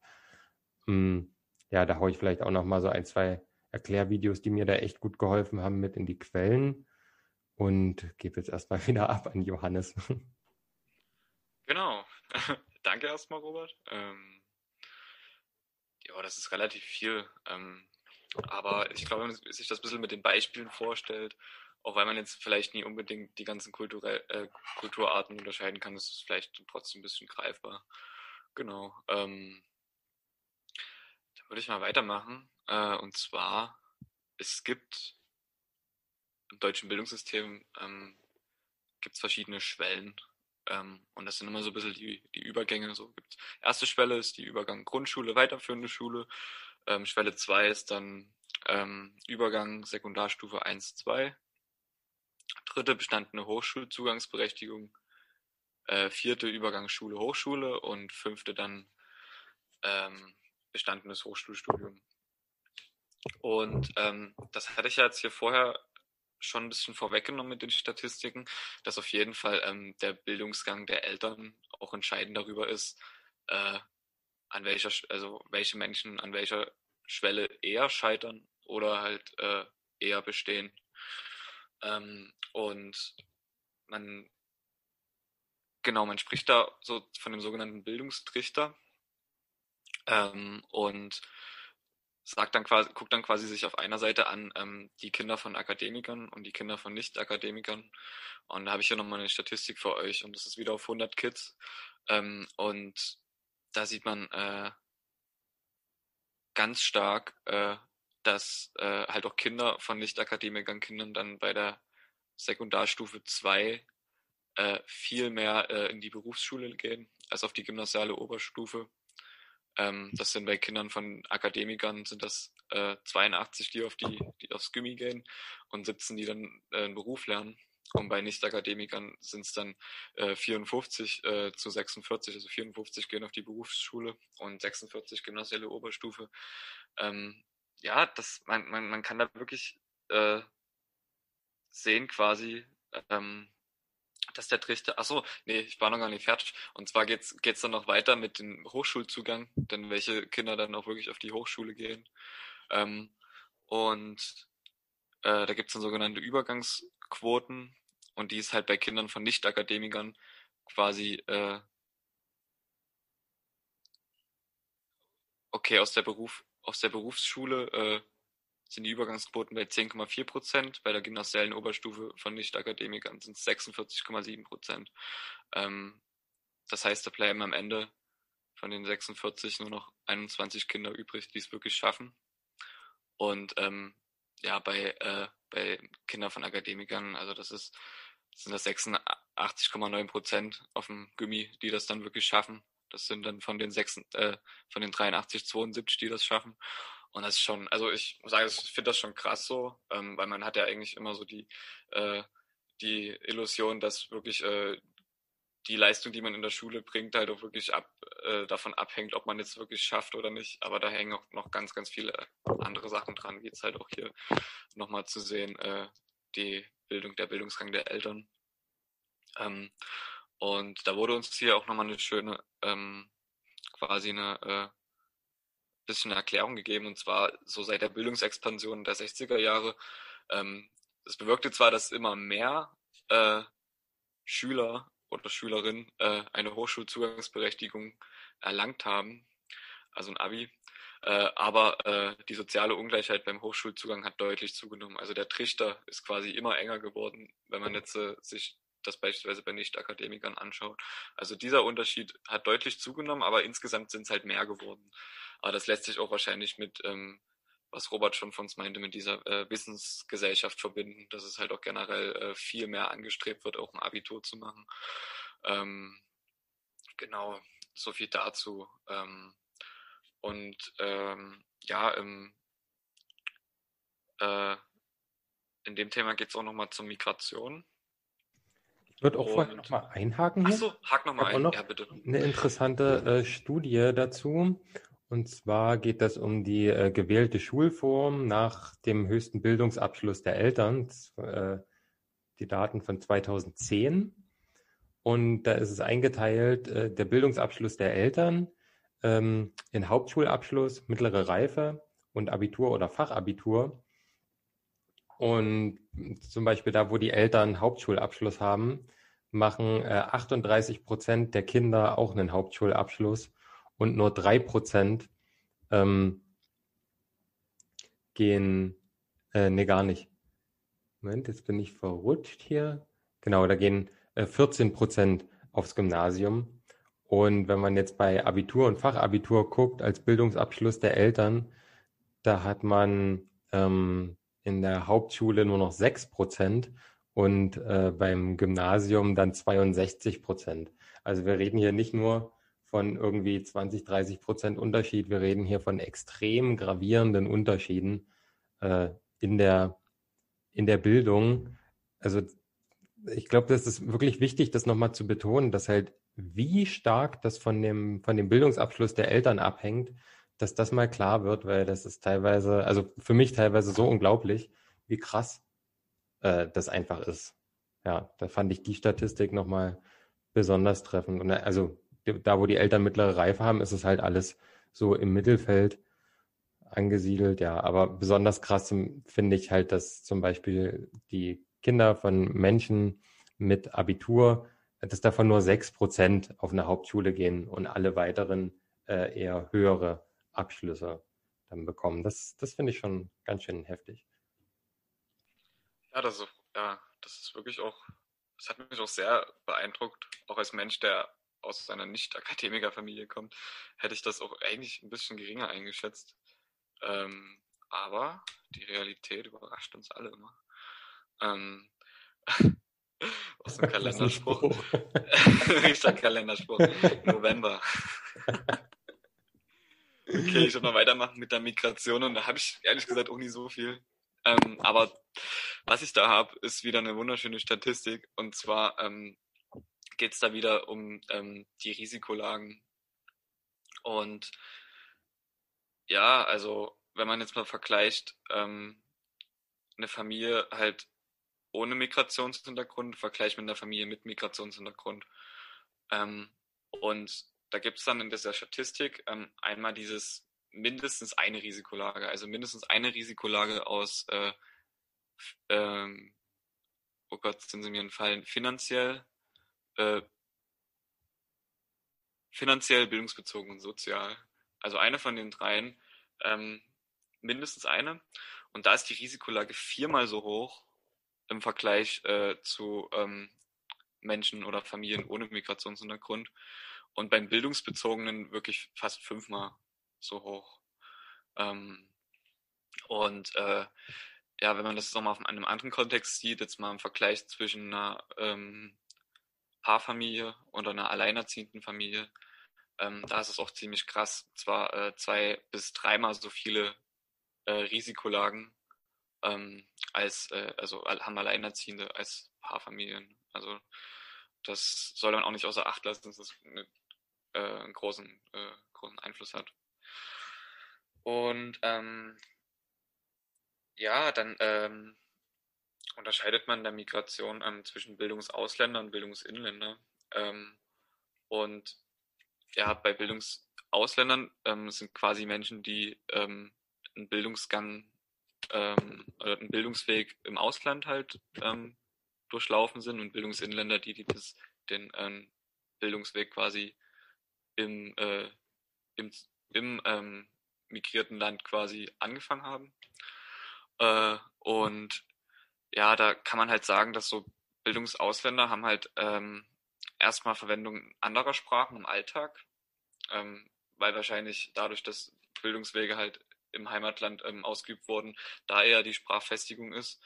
Hm, ja, da haue ich vielleicht auch noch mal so ein, zwei Erklärvideos, die mir da echt gut geholfen haben, mit in die Quellen. Und gebe jetzt erstmal wieder ab an Johannes. Genau. Danke erstmal, Robert. Ähm, ja, das ist relativ viel. Ähm, aber ich glaube, wenn man sich das ein bisschen mit den Beispielen vorstellt, auch weil man jetzt vielleicht nie unbedingt die ganzen Kulturell, äh, Kulturarten unterscheiden kann, ist es vielleicht trotzdem ein bisschen greifbar. Genau. Ähm, würde ich mal weitermachen. Äh, und zwar, es gibt im deutschen Bildungssystem ähm, gibt es verschiedene Schwellen. Ähm, und das sind immer so ein bisschen die, die Übergänge. So gibt's. Erste Schwelle ist die Übergang Grundschule, weiterführende Schule. Ähm, Schwelle 2 ist dann ähm, Übergang Sekundarstufe 1, 2. Dritte bestandene Hochschulzugangsberechtigung. Äh, vierte Übergang Schule, Hochschule und fünfte dann ähm, bestandenes Hochschulstudium. Und ähm, das hatte ich ja jetzt hier vorher schon ein bisschen vorweggenommen mit den Statistiken, dass auf jeden Fall ähm, der Bildungsgang der Eltern auch entscheidend darüber ist, äh, an welcher, also welche Menschen an welcher Schwelle eher scheitern oder halt äh, eher bestehen. Ähm, und man, genau, man spricht da so von dem sogenannten Bildungstrichter. Ähm, und sagt dann quasi, guckt dann quasi sich auf einer Seite an ähm, die Kinder von Akademikern und die Kinder von Nicht-Akademikern. Und da habe ich hier nochmal eine Statistik für euch und das ist wieder auf 100 Kids. Ähm, und da sieht man äh, ganz stark, äh, dass äh, halt auch Kinder von Nicht-Akademikern, Kindern dann bei der Sekundarstufe 2 äh, viel mehr äh, in die Berufsschule gehen als auf die gymnasiale Oberstufe. Ähm, das sind bei Kindern von Akademikern sind das äh, 82, die auf die, die aufs Gimmi gehen und 17, die dann äh, einen Beruf lernen. Und bei Nicht-Akademikern sind es dann äh, 54 äh, zu 46, also 54 gehen auf die Berufsschule und 46 gymnasiale Oberstufe. Ähm, ja, das, man, man, man kann da wirklich äh, sehen quasi, ähm, dass der Trichter, achso, nee, ich war noch gar nicht fertig. Und zwar geht's, geht's dann noch weiter mit dem Hochschulzugang, denn welche Kinder dann auch wirklich auf die Hochschule gehen. Ähm, und äh, da gibt's dann sogenannte Übergangsquoten und die ist halt bei Kindern von Nicht-Akademikern quasi äh, okay aus der Beruf aus der Berufsschule äh, sind die Übergangsquoten bei 10,4 Prozent. Bei der gymnasialen Oberstufe von Nicht-Akademikern sind es 46,7 Prozent. Ähm, das heißt, da bleiben am Ende von den 46 nur noch 21 Kinder übrig, die es wirklich schaffen. Und ähm, ja, bei, äh, bei Kindern von Akademikern, also das ist, sind das 86,9 Prozent auf dem Gummi, die das dann wirklich schaffen. Das sind dann von den, 6, äh, von den 83, 72, die das schaffen. Und das ist schon, also ich muss sagen, ich finde das schon krass so, ähm, weil man hat ja eigentlich immer so die, äh, die Illusion, dass wirklich äh, die Leistung, die man in der Schule bringt, halt auch wirklich ab, äh, davon abhängt, ob man jetzt wirklich schafft oder nicht. Aber da hängen auch noch ganz, ganz viele andere Sachen dran, wie jetzt halt auch hier nochmal zu sehen, äh, die Bildung, der Bildungsgang der Eltern. Ähm, und da wurde uns hier auch nochmal eine schöne, ähm, quasi eine äh, bisschen eine Erklärung gegeben, und zwar so seit der Bildungsexpansion der 60er Jahre. Ähm, es bewirkte zwar, dass immer mehr äh, Schüler oder Schülerinnen äh, eine Hochschulzugangsberechtigung erlangt haben, also ein Abi, äh, aber äh, die soziale Ungleichheit beim Hochschulzugang hat deutlich zugenommen. Also der Trichter ist quasi immer enger geworden, wenn man jetzt äh, sich das beispielsweise bei Nicht-Akademikern anschaut. Also dieser Unterschied hat deutlich zugenommen, aber insgesamt sind es halt mehr geworden. Aber das lässt sich auch wahrscheinlich mit, ähm, was Robert schon von uns meinte, mit dieser äh, Wissensgesellschaft verbinden, dass es halt auch generell äh, viel mehr angestrebt wird, auch ein Abitur zu machen. Ähm, genau, so viel dazu. Ähm, und ähm, ja, im, äh, in dem Thema geht es auch nochmal zur Migration. Ich würde auch vorher nochmal einhaken. Achso, hack nochmal ein, noch ja bitte. Eine interessante äh, Studie dazu. Und zwar geht das um die äh, gewählte Schulform nach dem höchsten Bildungsabschluss der Eltern, äh, die Daten von 2010. Und da ist es eingeteilt, äh, der Bildungsabschluss der Eltern ähm, in Hauptschulabschluss, mittlere Reife und Abitur oder Fachabitur. Und zum Beispiel da, wo die Eltern Hauptschulabschluss haben, machen äh, 38 Prozent der Kinder auch einen Hauptschulabschluss und nur drei Prozent äh, ähm, gehen, äh, nee, gar nicht. Moment, jetzt bin ich verrutscht hier. Genau, da gehen äh, 14 Prozent aufs Gymnasium. Und wenn man jetzt bei Abitur und Fachabitur guckt, als Bildungsabschluss der Eltern, da hat man ähm, in der Hauptschule nur noch 6 Prozent und äh, beim Gymnasium dann 62 Prozent. Also wir reden hier nicht nur von irgendwie 20, 30 Prozent Unterschied, wir reden hier von extrem gravierenden Unterschieden äh, in, der, in der Bildung. Also ich glaube, das ist wirklich wichtig, das nochmal zu betonen, dass halt wie stark das von dem, von dem Bildungsabschluss der Eltern abhängt, dass das mal klar wird, weil das ist teilweise, also für mich teilweise so unglaublich, wie krass äh, das einfach ist. Ja, da fand ich die Statistik nochmal besonders treffend. Und also da, wo die Eltern mittlere Reife haben, ist es halt alles so im Mittelfeld angesiedelt, ja. Aber besonders krass finde ich halt, dass zum Beispiel die Kinder von Menschen mit Abitur, dass davon nur sechs Prozent auf eine Hauptschule gehen und alle weiteren äh, eher höhere Abschlüsse dann bekommen. Das, das finde ich schon ganz schön heftig. Ja, das ist, ja, das ist wirklich auch, das hat mich auch sehr beeindruckt, auch als Mensch, der aus einer Nicht-Akademiker-Familie kommt, hätte ich das auch eigentlich ein bisschen geringer eingeschätzt. Ähm, aber die Realität überrascht uns alle immer. Ähm, aus dem Kalenderspruch. Richter Kalenderspruch. November. Okay, ich soll mal weitermachen mit der Migration und da habe ich ehrlich gesagt auch nie so viel. Ähm, aber was ich da habe, ist wieder eine wunderschöne Statistik. Und zwar ähm, geht es da wieder um ähm, die Risikolagen. Und ja, also wenn man jetzt mal vergleicht, ähm, eine Familie halt ohne Migrationshintergrund, vergleicht mit einer Familie mit Migrationshintergrund. Ähm, und da gibt es dann in dieser Statistik ähm, einmal dieses mindestens eine Risikolage, also mindestens eine Risikolage aus, äh, ähm, oh Gott, sind sie mir entfallen, finanziell, äh, finanziell, bildungsbezogen und sozial. Also eine von den dreien, ähm, mindestens eine. Und da ist die Risikolage viermal so hoch im Vergleich äh, zu ähm, Menschen oder Familien ohne Migrationshintergrund. Und beim Bildungsbezogenen wirklich fast fünfmal so hoch. Ähm, und äh, ja, wenn man das nochmal auf einem anderen Kontext sieht, jetzt mal im Vergleich zwischen einer ähm, Paarfamilie oder einer alleinerziehenden Familie, ähm, da ist es auch ziemlich krass. Zwar äh, zwei bis dreimal so viele äh, Risikolagen ähm, als, äh, also haben Alleinerziehende als Paarfamilien. Also das soll man auch nicht außer Acht lassen, das eine, äh, einen großen, äh, großen Einfluss hat. Und ähm, ja, dann ähm, unterscheidet man der Migration ähm, zwischen Bildungsausländer und Bildungsinländer. Ähm, und ja, bei Bildungsausländern ähm, sind quasi Menschen, die ähm, einen Bildungsgang ähm, oder einen Bildungsweg im Ausland halt durchlaufen sind und Bildungsinländer, die, die das, den Bildungsweg quasi im, äh, im, im ähm, migrierten Land quasi angefangen haben. Äh, und ja, da kann man halt sagen, dass so Bildungsausländer haben halt ähm, erstmal Verwendung anderer Sprachen im Alltag, ähm, weil wahrscheinlich dadurch, dass Bildungswege halt im Heimatland ähm, ausgeübt wurden, da eher die Sprachfestigung ist.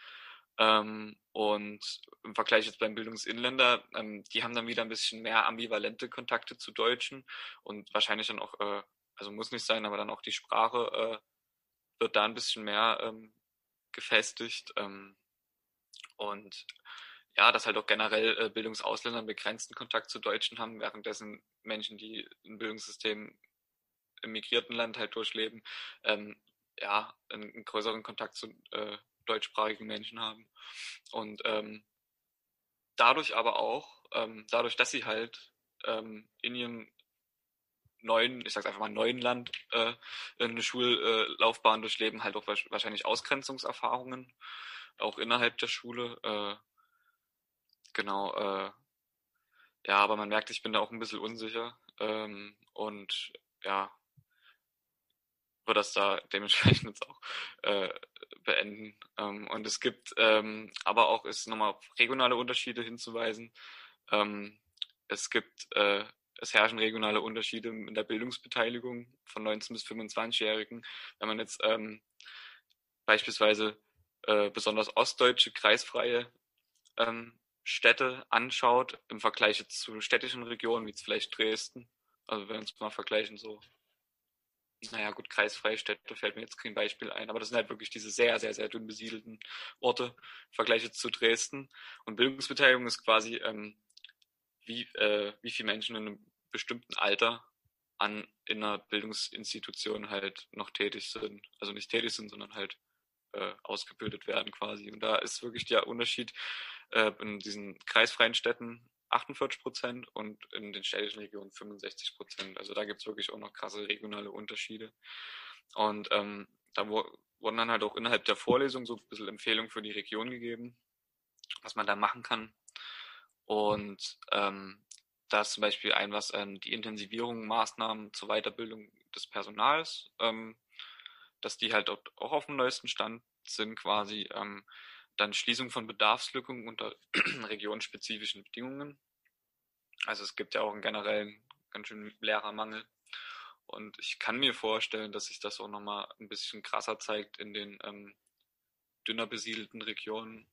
Ähm, und im Vergleich jetzt beim Bildungsinländer, ähm, die haben dann wieder ein bisschen mehr ambivalente Kontakte zu Deutschen und wahrscheinlich dann auch, äh, also muss nicht sein, aber dann auch die Sprache äh, wird da ein bisschen mehr ähm, gefestigt. Ähm, und ja, dass halt auch generell äh, Bildungsausländer einen begrenzten Kontakt zu Deutschen haben, währenddessen Menschen, die ein Bildungssystem im migrierten Land halt durchleben, ähm, ja, einen, einen, größeren Kontakt zu äh, deutschsprachigen Menschen haben. Und ähm, dadurch aber auch, ähm, dadurch, dass sie halt ähm, in ihrem neuen, ich sag's einfach mal neuen Land äh, eine Schullaufbahn durchleben, halt auch wahrscheinlich Ausgrenzungserfahrungen, auch innerhalb der Schule. Äh, genau, äh, ja, aber man merkt, ich bin da auch ein bisschen unsicher. Ähm, und ja, würde das da dementsprechend jetzt auch äh, beenden. Ähm, und es gibt ähm, aber auch ist nochmal auf regionale Unterschiede hinzuweisen. Ähm, es gibt äh, es herrschen regionale Unterschiede in der Bildungsbeteiligung von 19 bis 25-Jährigen. Wenn man jetzt ähm, beispielsweise äh, besonders ostdeutsche kreisfreie ähm, Städte anschaut im Vergleich zu städtischen Regionen, wie jetzt vielleicht Dresden, also wenn wir uns mal vergleichen, so, naja gut, kreisfreie Städte fällt mir jetzt kein Beispiel ein, aber das sind halt wirklich diese sehr, sehr, sehr dünn besiedelten Orte im Vergleich zu Dresden. Und Bildungsbeteiligung ist quasi, ähm, wie, äh, wie viele Menschen in einem bestimmten Alter an in einer Bildungsinstitution halt noch tätig sind. Also nicht tätig sind, sondern halt äh, ausgebildet werden quasi. Und da ist wirklich der Unterschied äh, in diesen kreisfreien Städten 48 Prozent und in den städtischen Regionen 65 Prozent. Also da gibt es wirklich auch noch krasse regionale Unterschiede. Und ähm, da wo, wurden dann halt auch innerhalb der Vorlesung so ein bisschen Empfehlungen für die Region gegeben, was man da machen kann. Und ähm, da ist zum Beispiel ein was ähm, die Intensivierung Maßnahmen zur Weiterbildung des Personals, ähm, dass die halt auch auf dem neuesten Stand sind quasi. Ähm, dann Schließung von Bedarfslücken unter regionspezifischen Bedingungen. Also es gibt ja auch einen generellen ganz schön Lehrermangel. Und ich kann mir vorstellen, dass sich das auch nochmal ein bisschen krasser zeigt in den ähm, dünner besiedelten Regionen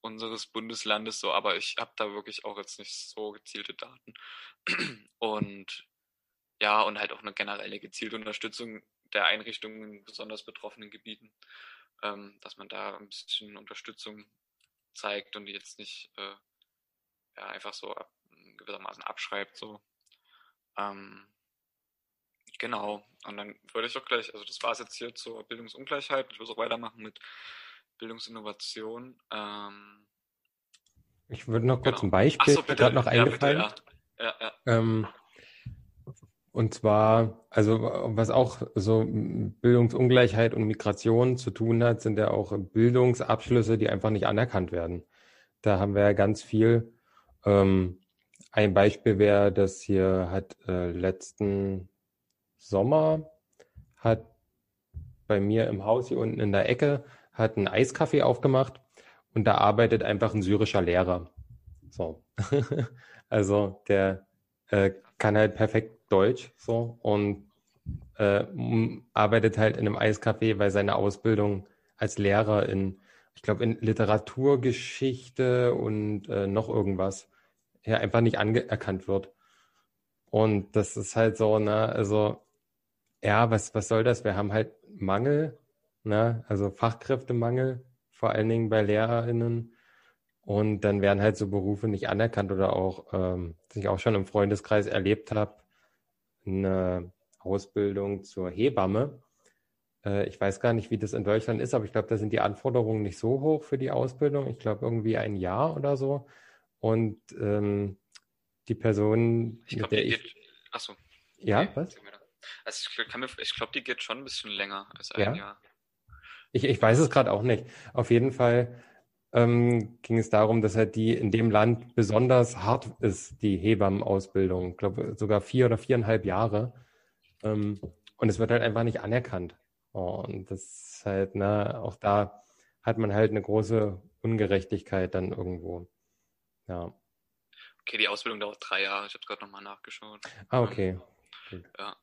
unseres Bundeslandes so, aber ich habe da wirklich auch jetzt nicht so gezielte Daten. Und ja, und halt auch eine generelle gezielte Unterstützung der Einrichtungen in besonders betroffenen Gebieten, ähm, dass man da ein bisschen Unterstützung zeigt und die jetzt nicht äh, ja, einfach so ab, gewissermaßen abschreibt. So. Ähm, genau, und dann würde ich auch gleich, also das war es jetzt hier zur Bildungsungleichheit. Ich würde auch weitermachen mit Bildungsinnovation. Ähm, ich würde noch kurz genau. ein Beispiel so, gerade noch eingefallen. Ja, ja. Ja, ähm, und zwar, also was auch so Bildungsungleichheit und Migration zu tun hat, sind ja auch Bildungsabschlüsse, die einfach nicht anerkannt werden. Da haben wir ja ganz viel. Ähm, ein Beispiel wäre, dass hier hat äh, letzten Sommer hat bei mir im Haus hier unten in der Ecke hat einen Eiskaffee aufgemacht und da arbeitet einfach ein syrischer Lehrer. So. also der äh, kann halt perfekt Deutsch so und äh, arbeitet halt in einem Eiskaffee, weil seine Ausbildung als Lehrer in, ich glaube, in Literaturgeschichte und äh, noch irgendwas ja einfach nicht anerkannt wird. Und das ist halt so, ne, also ja, was, was soll das? Wir haben halt Mangel ne? also Fachkräftemangel, vor allen Dingen bei LehrerInnen. Und dann werden halt so Berufe nicht anerkannt oder auch, ähm, was ich auch schon im Freundeskreis erlebt habe, eine Ausbildung zur Hebamme. Äh, ich weiß gar nicht, wie das in Deutschland ist, aber ich glaube, da sind die Anforderungen nicht so hoch für die Ausbildung. Ich glaube, irgendwie ein Jahr oder so. Und ähm, die Person, ich glaub, mit der ich... Geht... Achso. Ja, okay. was? Also ich, ich glaube, die geht schon ein bisschen länger als ein ja? Jahr. Ich, ich weiß es gerade auch nicht. Auf jeden Fall ähm, ging es darum, dass halt die in dem Land besonders hart ist, die Hebammenausbildung. Ich glaube sogar vier oder viereinhalb Jahre. Ähm, und es wird halt einfach nicht anerkannt. Und das ist halt, ne, auch da hat man halt eine große Ungerechtigkeit dann irgendwo. Ja. Okay, die Ausbildung dauert drei Jahre. Ich habe gerade nochmal nachgeschaut. Ah, okay. Ja.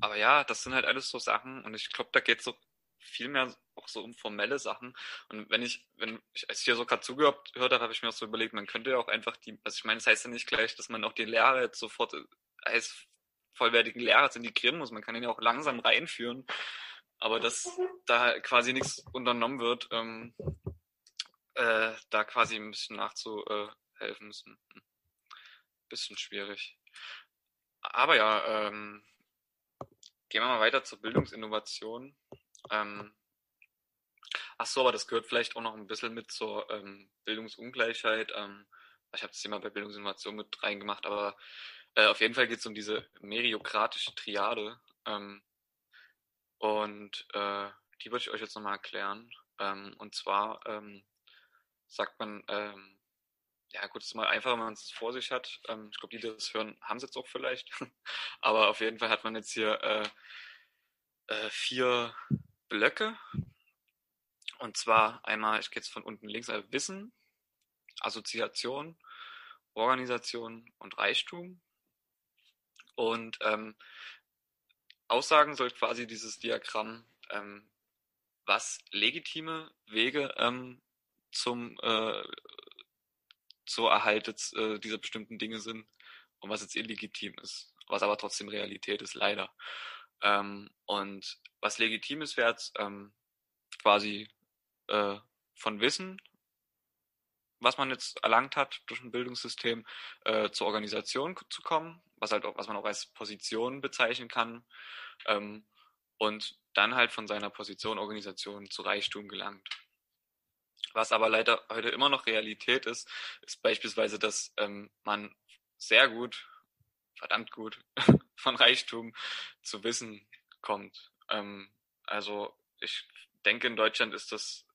Aber ja, das sind halt alles so Sachen und ich glaube, da geht es so viel mehr auch so um formelle Sachen. Und wenn ich, wenn ich, als ich hier so gerade zugehört habe, habe ich mir auch so überlegt, man könnte ja auch einfach die, also ich meine, das heißt ja nicht gleich, dass man auch die Lehrer jetzt sofort als vollwertigen Lehrer integrieren muss. Man kann ihn ja auch langsam reinführen. Aber dass da quasi nichts unternommen wird, ähm, äh, da quasi ein bisschen nachzuhelfen, ein bisschen schwierig. Aber ja, ähm, gehen wir mal weiter zur Bildungsinnovation. Ähm, ach so, aber das gehört vielleicht auch noch ein bisschen mit zur ähm, Bildungsungleichheit. Ähm, ich habe das Thema bei Bildungsinnovation mit reingemacht, aber äh, auf jeden Fall geht es um diese meriokratische Triade. Ähm, und äh, die würde ich euch jetzt nochmal erklären. Ähm, und zwar ähm, sagt man, ähm, ja gut, es ist mal einfach, wenn man es vor sich hat. Ähm, ich glaube, die, die das hören, haben es jetzt auch vielleicht. Aber auf jeden Fall hat man jetzt hier äh, äh, vier Blöcke. Und zwar einmal, ich gehe jetzt von unten links, also Wissen, Assoziation, Organisation und Reichtum. Und ähm, Aussagen soll quasi dieses Diagramm, ähm, was legitime Wege ähm, zum, äh, zur Erhalt äh, dieser bestimmten Dinge sind und was jetzt illegitim ist, was aber trotzdem Realität ist, leider. Ähm, und was legitim ist, wäre ähm, quasi äh, von Wissen, was man jetzt erlangt hat durch ein Bildungssystem, äh, zur Organisation zu kommen, was halt auch, was man auch als Position bezeichnen kann, ähm, und dann halt von seiner Position Organisation zu Reichtum gelangt. Was aber leider heute immer noch Realität ist, ist beispielsweise, dass ähm, man sehr gut, verdammt gut, von Reichtum zu Wissen kommt. Ähm, also ich denke, in Deutschland ist das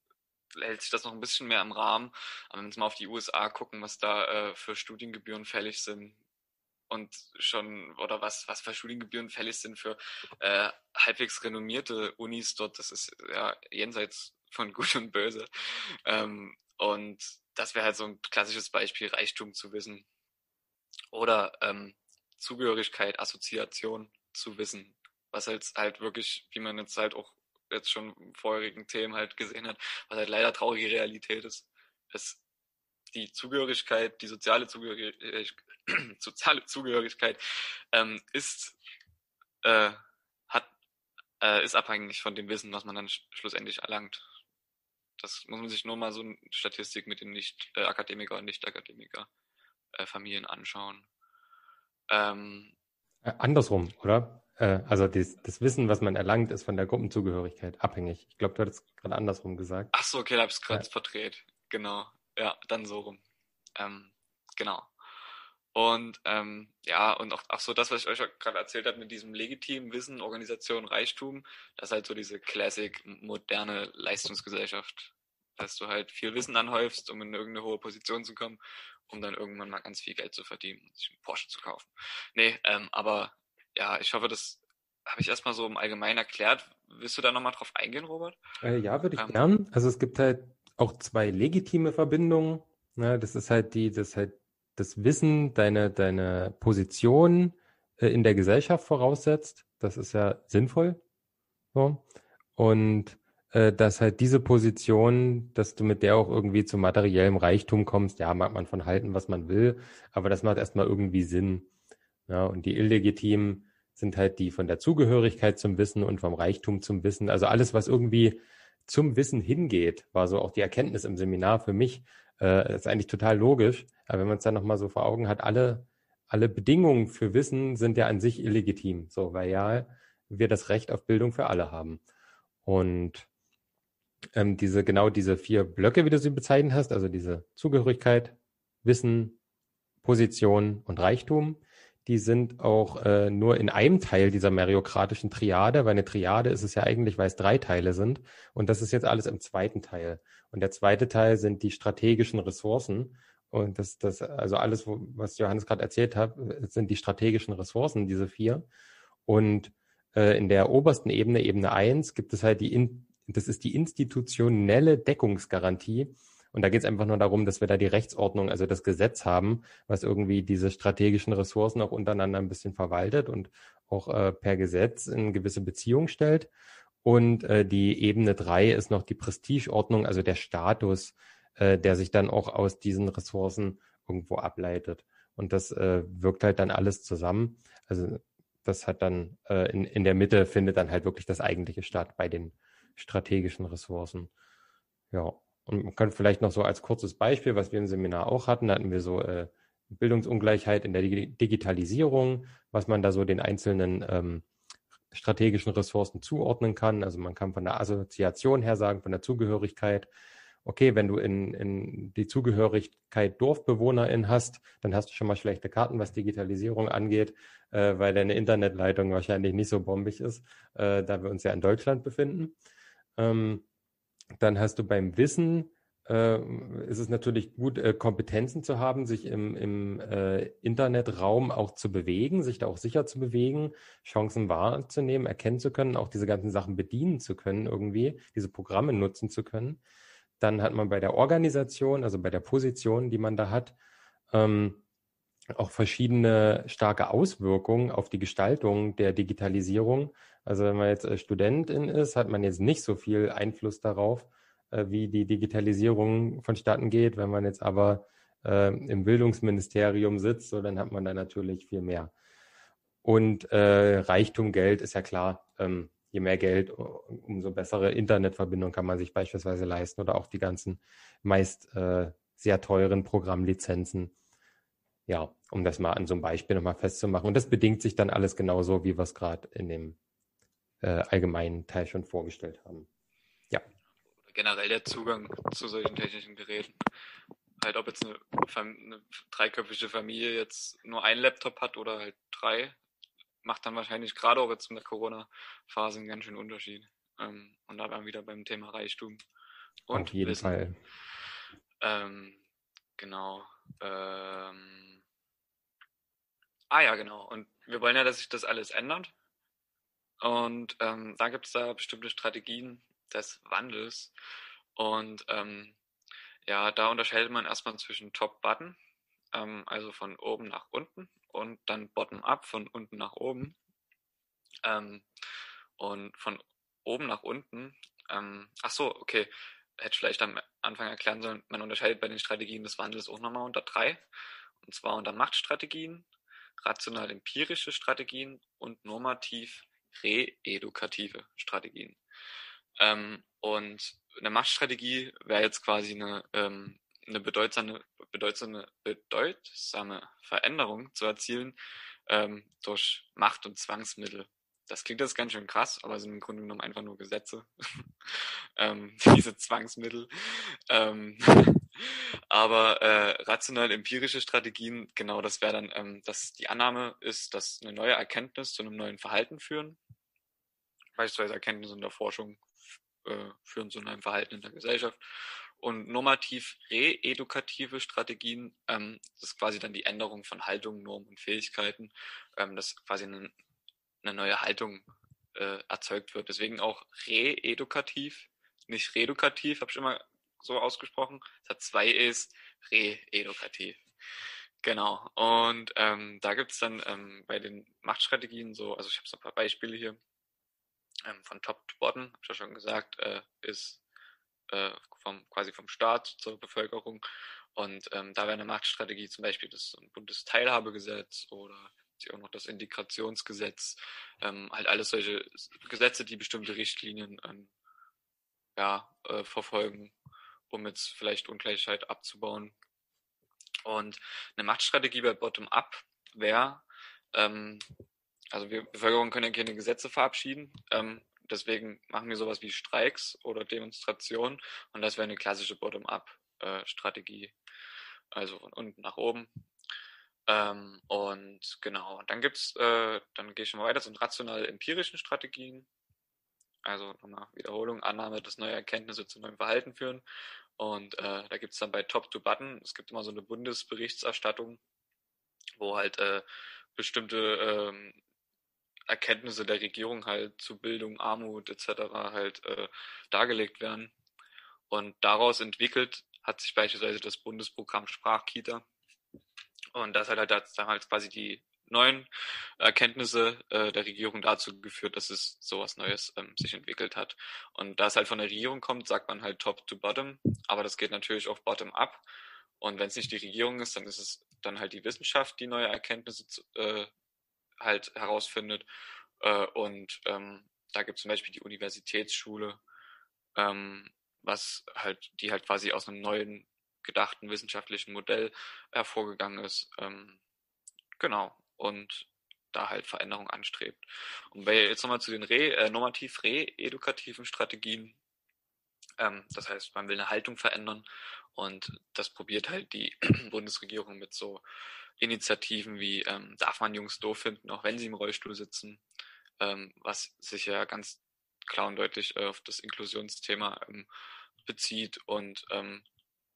hält sich das noch ein bisschen mehr im Rahmen. Aber wenn wir mal auf die USA gucken, was da äh, für Studiengebühren fällig sind und schon, oder was, was für Studiengebühren fällig sind für äh, halbwegs renommierte Unis dort, das ist ja jenseits von Gut und Böse. Ähm, und das wäre halt so ein klassisches Beispiel, Reichtum zu wissen. Oder ähm, Zugehörigkeit, Assoziation zu wissen. Was halt, halt wirklich, wie man jetzt halt auch jetzt schon vorherigen Themen halt gesehen hat, was halt leider traurige Realität ist. Es, die Zugehörigkeit, die soziale Zugehörigkeit, soziale Zugehörigkeit ähm, ist, äh, hat, äh, ist abhängig von dem Wissen, was man dann sch schlussendlich erlangt. Das muss man sich nur mal so eine Statistik mit den Nicht-Akademiker äh, und Nicht-Akademiker-Familien äh, anschauen. Ähm, äh, Andersrum, oder? Äh, also das, das, Wissen, was man erlangt, ist von der Gruppenzugehörigkeit abhängig. Ich glaube, du hattest gerade andersrum gesagt. Ach so, okay, da habe ich es gerade ja. verdreht. Genau. Ja, dann so rum. Ähm, genau. Und ähm, ja, und auch, auch so das, was ich euch gerade erzählt habe mit diesem legitimen Wissen, Organisation, Reichtum, das ist halt so diese Classic moderne Leistungsgesellschaft. Dass du halt viel Wissen anhäufst, um in irgendeine hohe Position zu kommen, um dann irgendwann mal ganz viel Geld zu verdienen, sich einen Porsche zu kaufen. Nee, ähm, aber ja, ich hoffe, das habe ich erstmal so im Allgemeinen erklärt. Willst du da nochmal drauf eingehen, Robert? Äh, ja, würde ich ähm, gern. Also es gibt halt auch zwei legitime Verbindungen. Ne? Das ist halt die, das halt das Wissen, deine, deine Position äh, in der Gesellschaft voraussetzt. Das ist ja sinnvoll. So. Und dass halt diese Position, dass du mit der auch irgendwie zu materiellem Reichtum kommst, ja, mag man von halten, was man will, aber das macht erstmal irgendwie Sinn. Ja, und die illegitimen sind halt die von der Zugehörigkeit zum Wissen und vom Reichtum zum Wissen. Also alles, was irgendwie zum Wissen hingeht, war so auch die Erkenntnis im Seminar für mich. Äh, ist eigentlich total logisch. Aber wenn man es dann nochmal so vor Augen hat, alle, alle Bedingungen für Wissen sind ja an sich illegitim. So, weil ja wir das Recht auf Bildung für alle haben. Und ähm, diese, genau diese vier Blöcke, wie du sie bezeichnet hast, also diese Zugehörigkeit, Wissen, Position und Reichtum, die sind auch äh, nur in einem Teil dieser meriokratischen Triade, weil eine Triade ist es ja eigentlich, weil es drei Teile sind. Und das ist jetzt alles im zweiten Teil. Und der zweite Teil sind die strategischen Ressourcen. Und das, das, also alles, was Johannes gerade erzählt hat, sind die strategischen Ressourcen, diese vier. Und äh, in der obersten Ebene, Ebene eins, gibt es halt die, in, das ist die institutionelle Deckungsgarantie. Und da geht es einfach nur darum, dass wir da die Rechtsordnung, also das Gesetz haben, was irgendwie diese strategischen Ressourcen auch untereinander ein bisschen verwaltet und auch äh, per Gesetz in gewisse Beziehungen stellt. Und äh, die Ebene drei ist noch die Prestigeordnung, also der Status, äh, der sich dann auch aus diesen Ressourcen irgendwo ableitet. Und das äh, wirkt halt dann alles zusammen. Also das hat dann äh, in, in der Mitte findet dann halt wirklich das eigentliche statt bei den strategischen Ressourcen. Ja. Und man kann vielleicht noch so als kurzes Beispiel, was wir im Seminar auch hatten, hatten wir so äh, Bildungsungleichheit in der Digitalisierung, was man da so den einzelnen ähm, strategischen Ressourcen zuordnen kann. Also man kann von der Assoziation her sagen, von der Zugehörigkeit, okay, wenn du in, in die Zugehörigkeit Dorfbewohnerin hast, dann hast du schon mal schlechte Karten, was Digitalisierung angeht, äh, weil deine Internetleitung wahrscheinlich nicht so bombig ist, äh, da wir uns ja in Deutschland befinden. Ähm, dann hast du beim Wissen äh, ist es natürlich gut, äh, Kompetenzen zu haben, sich im, im äh, Internetraum auch zu bewegen, sich da auch sicher zu bewegen, Chancen wahrzunehmen, erkennen zu können, auch diese ganzen Sachen bedienen zu können irgendwie, diese Programme nutzen zu können. Dann hat man bei der Organisation, also bei der Position, die man da hat, ähm, auch verschiedene starke Auswirkungen auf die Gestaltung der Digitalisierung. Also wenn man jetzt äh, Studentin ist, hat man jetzt nicht so viel Einfluss darauf, äh, wie die Digitalisierung vonstatten geht. Wenn man jetzt aber äh, im Bildungsministerium sitzt, so, dann hat man da natürlich viel mehr. Und äh, Reichtum, Geld ist ja klar. Ähm, je mehr Geld, umso bessere Internetverbindung kann man sich beispielsweise leisten oder auch die ganzen meist äh, sehr teuren Programmlizenzen ja, um das mal an so einem Beispiel nochmal festzumachen. Und das bedingt sich dann alles genauso, wie wir es gerade in dem äh, allgemeinen Teil schon vorgestellt haben. Ja. Generell der Zugang zu solchen technischen Geräten. Halt, ob jetzt eine, eine dreiköpfige Familie jetzt nur einen Laptop hat oder halt drei, macht dann wahrscheinlich gerade auch jetzt in der Corona-Phase einen ganz schönen Unterschied. Ähm, und da wären wir wieder beim Thema Reichtum. Und Auf jeden Wissen. Fall. Ähm, genau. Ähm, Ah ja, genau. Und wir wollen ja, dass sich das alles ändert. Und ähm, da gibt es da bestimmte Strategien des Wandels. Und ähm, ja, da unterscheidet man erstmal zwischen Top-Button, ähm, also von oben nach unten, und dann Bottom-up, von unten nach oben. Ähm, und von oben nach unten, ähm, ach so, okay, hätte vielleicht am Anfang erklären sollen, man unterscheidet bei den Strategien des Wandels auch nochmal unter drei. Und zwar unter Machtstrategien, rational-empirische Strategien und normativ-reedukative Strategien. Ähm, und eine Machtstrategie wäre jetzt quasi eine, ähm, eine bedeutsame, bedeutsame, bedeutsame Veränderung zu erzielen ähm, durch Macht- und Zwangsmittel. Das klingt jetzt ganz schön krass, aber sind im Grunde genommen einfach nur Gesetze. ähm, diese Zwangsmittel. Ähm, aber äh, rational-empirische Strategien, genau, das wäre dann, ähm, dass die Annahme ist, dass eine neue Erkenntnis zu einem neuen Verhalten führen. Beispielsweise Erkenntnisse in der Forschung äh, führen zu einem Verhalten in der Gesellschaft. Und normativ reedukative Strategien, ähm, das ist quasi dann die Änderung von Haltungen, Normen und Fähigkeiten, ähm, dass quasi eine, eine neue Haltung äh, erzeugt wird. Deswegen auch reedukativ, nicht redukativ, habe ich immer so ausgesprochen. Es hat zwei E's, re-edukativ. Genau. Und ähm, da gibt es dann ähm, bei den Machtstrategien so, also ich habe so ein paar Beispiele hier, ähm, von Top to Bottom, habe ich ja schon gesagt, äh, ist äh, vom, quasi vom Staat zur Bevölkerung. Und ähm, da wäre eine Machtstrategie zum Beispiel das Bundesteilhabegesetz oder auch noch das Integrationsgesetz, ähm, halt alles solche Gesetze, die bestimmte Richtlinien ähm, ja, äh, verfolgen um jetzt vielleicht Ungleichheit abzubauen. Und eine Machtstrategie bei Bottom-up wäre, ähm, also wir Bevölkerung können ja keine Gesetze verabschieden, ähm, deswegen machen wir sowas wie Streiks oder Demonstrationen und das wäre eine klassische Bottom-up-Strategie, also von unten nach oben. Ähm, und genau, dann gibt's, äh, dann gehe ich schon mal weiter zu den rational-empirischen Strategien. Also nochmal Wiederholung, Annahme, dass neue Erkenntnisse zu neuem Verhalten führen. Und äh, da gibt es dann bei Top to Button, es gibt immer so eine Bundesberichterstattung, wo halt äh, bestimmte ähm, Erkenntnisse der Regierung halt zu Bildung, Armut etc. halt äh, dargelegt werden. Und daraus entwickelt hat sich beispielsweise das Bundesprogramm Sprachkita. Und das hat halt damals quasi die neuen Erkenntnisse äh, der Regierung dazu geführt, dass es sowas Neues ähm, sich entwickelt hat. Und da es halt von der Regierung kommt, sagt man halt top to bottom, aber das geht natürlich auch bottom up. Und wenn es nicht die Regierung ist, dann ist es dann halt die Wissenschaft, die neue Erkenntnisse äh, halt herausfindet. Äh, und ähm, da gibt es zum Beispiel die Universitätsschule, ähm, was halt, die halt quasi aus einem neuen gedachten wissenschaftlichen Modell hervorgegangen ist. Ähm, genau und da halt Veränderung anstrebt. Und bei, jetzt nochmal zu den Re, äh, normativ re-edukativen Strategien. Ähm, das heißt, man will eine Haltung verändern und das probiert halt die Bundesregierung mit so Initiativen wie ähm, darf man Jungs doof finden, auch wenn sie im Rollstuhl sitzen, ähm, was sich ja ganz klar und deutlich äh, auf das Inklusionsthema ähm, bezieht und ähm,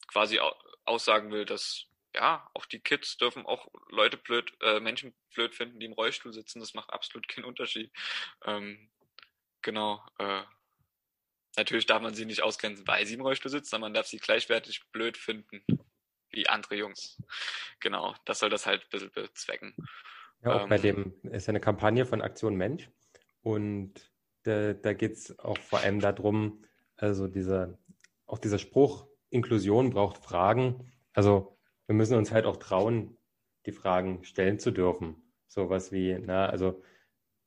quasi aussagen will, dass ja, auch die Kids dürfen auch Leute blöd, äh, Menschen blöd finden, die im Rollstuhl sitzen. Das macht absolut keinen Unterschied. Ähm, genau. Äh, natürlich darf man sie nicht ausgrenzen, weil sie im Rollstuhl sitzen, aber man darf sie gleichwertig blöd finden wie andere Jungs. Genau, das soll das halt ein bisschen bezwecken. Ja, auch ähm, bei dem ist ja eine Kampagne von Aktion Mensch und da, da geht es auch vor allem darum, also dieser, auch dieser Spruch, Inklusion braucht Fragen. Also wir müssen uns halt auch trauen, die Fragen stellen zu dürfen. Sowas wie, na, also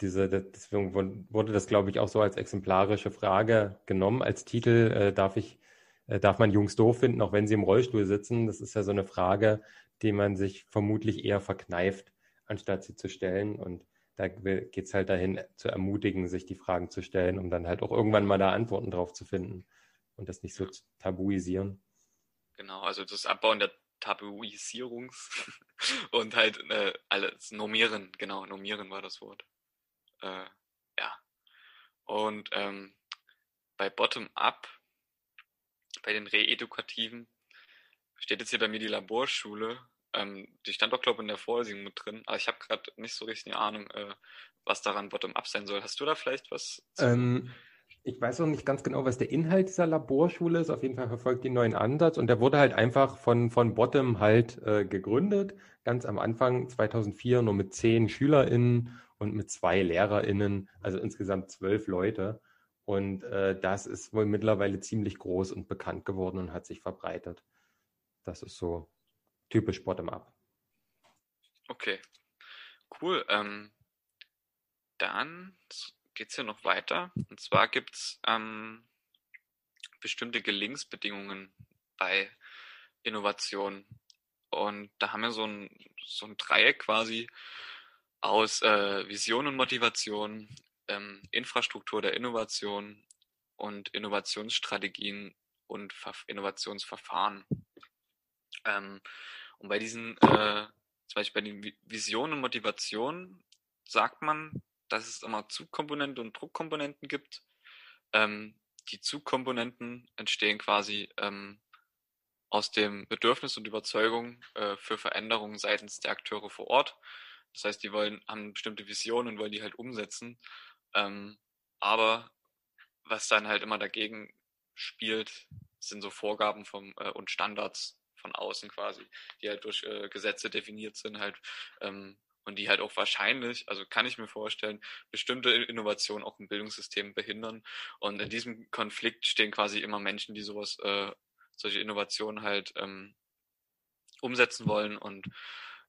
diese, deswegen wurde das, glaube ich, auch so als exemplarische Frage genommen. Als Titel äh, darf ich, äh, darf man Jungs doof finden, auch wenn sie im Rollstuhl sitzen. Das ist ja so eine Frage, die man sich vermutlich eher verkneift, anstatt sie zu stellen. Und da geht es halt dahin, zu ermutigen, sich die Fragen zu stellen, um dann halt auch irgendwann mal da Antworten drauf zu finden und das nicht so tabuisieren. Genau, also das Abbauen der Tabuisierungs und halt äh, alles normieren, genau, normieren war das Wort. Äh, ja. Und ähm, bei Bottom-up, bei den Reedukativen, steht jetzt hier bei mir die Laborschule ähm, die stand auch, glaube ich, in der Vorlesung mit drin. Aber ich habe gerade nicht so richtig eine Ahnung, äh, was daran bottom-up sein soll. Hast du da vielleicht was? Ähm, ich weiß auch nicht ganz genau, was der Inhalt dieser Laborschule ist. Auf jeden Fall verfolgt die neuen Ansatz und der wurde halt einfach von, von Bottom halt äh, gegründet. Ganz am Anfang 2004 nur mit zehn SchülerInnen und mit zwei LehrerInnen, also insgesamt zwölf Leute. Und äh, das ist wohl mittlerweile ziemlich groß und bekannt geworden und hat sich verbreitet. Das ist so typisch bottom-up. Okay, cool. Ähm, dann geht es hier noch weiter. Und zwar gibt es ähm, bestimmte Gelingensbedingungen bei Innovation. Und da haben wir so ein, so ein Dreieck quasi aus äh, Vision und Motivation, ähm, Infrastruktur der Innovation und Innovationsstrategien und Ver Innovationsverfahren. Ähm, und bei diesen, äh, zum Beispiel bei den Visionen und Motivationen sagt man, dass es immer Zugkomponenten und Druckkomponenten gibt. Ähm, die Zugkomponenten entstehen quasi ähm, aus dem Bedürfnis und Überzeugung äh, für Veränderungen seitens der Akteure vor Ort. Das heißt, die wollen, haben bestimmte Visionen und wollen die halt umsetzen. Ähm, aber was dann halt immer dagegen spielt, sind so Vorgaben vom, äh, und Standards von außen quasi, die halt durch äh, Gesetze definiert sind halt ähm, und die halt auch wahrscheinlich, also kann ich mir vorstellen, bestimmte Innovationen auch im Bildungssystem behindern. Und in diesem Konflikt stehen quasi immer Menschen, die sowas, äh, solche Innovationen halt ähm, umsetzen wollen und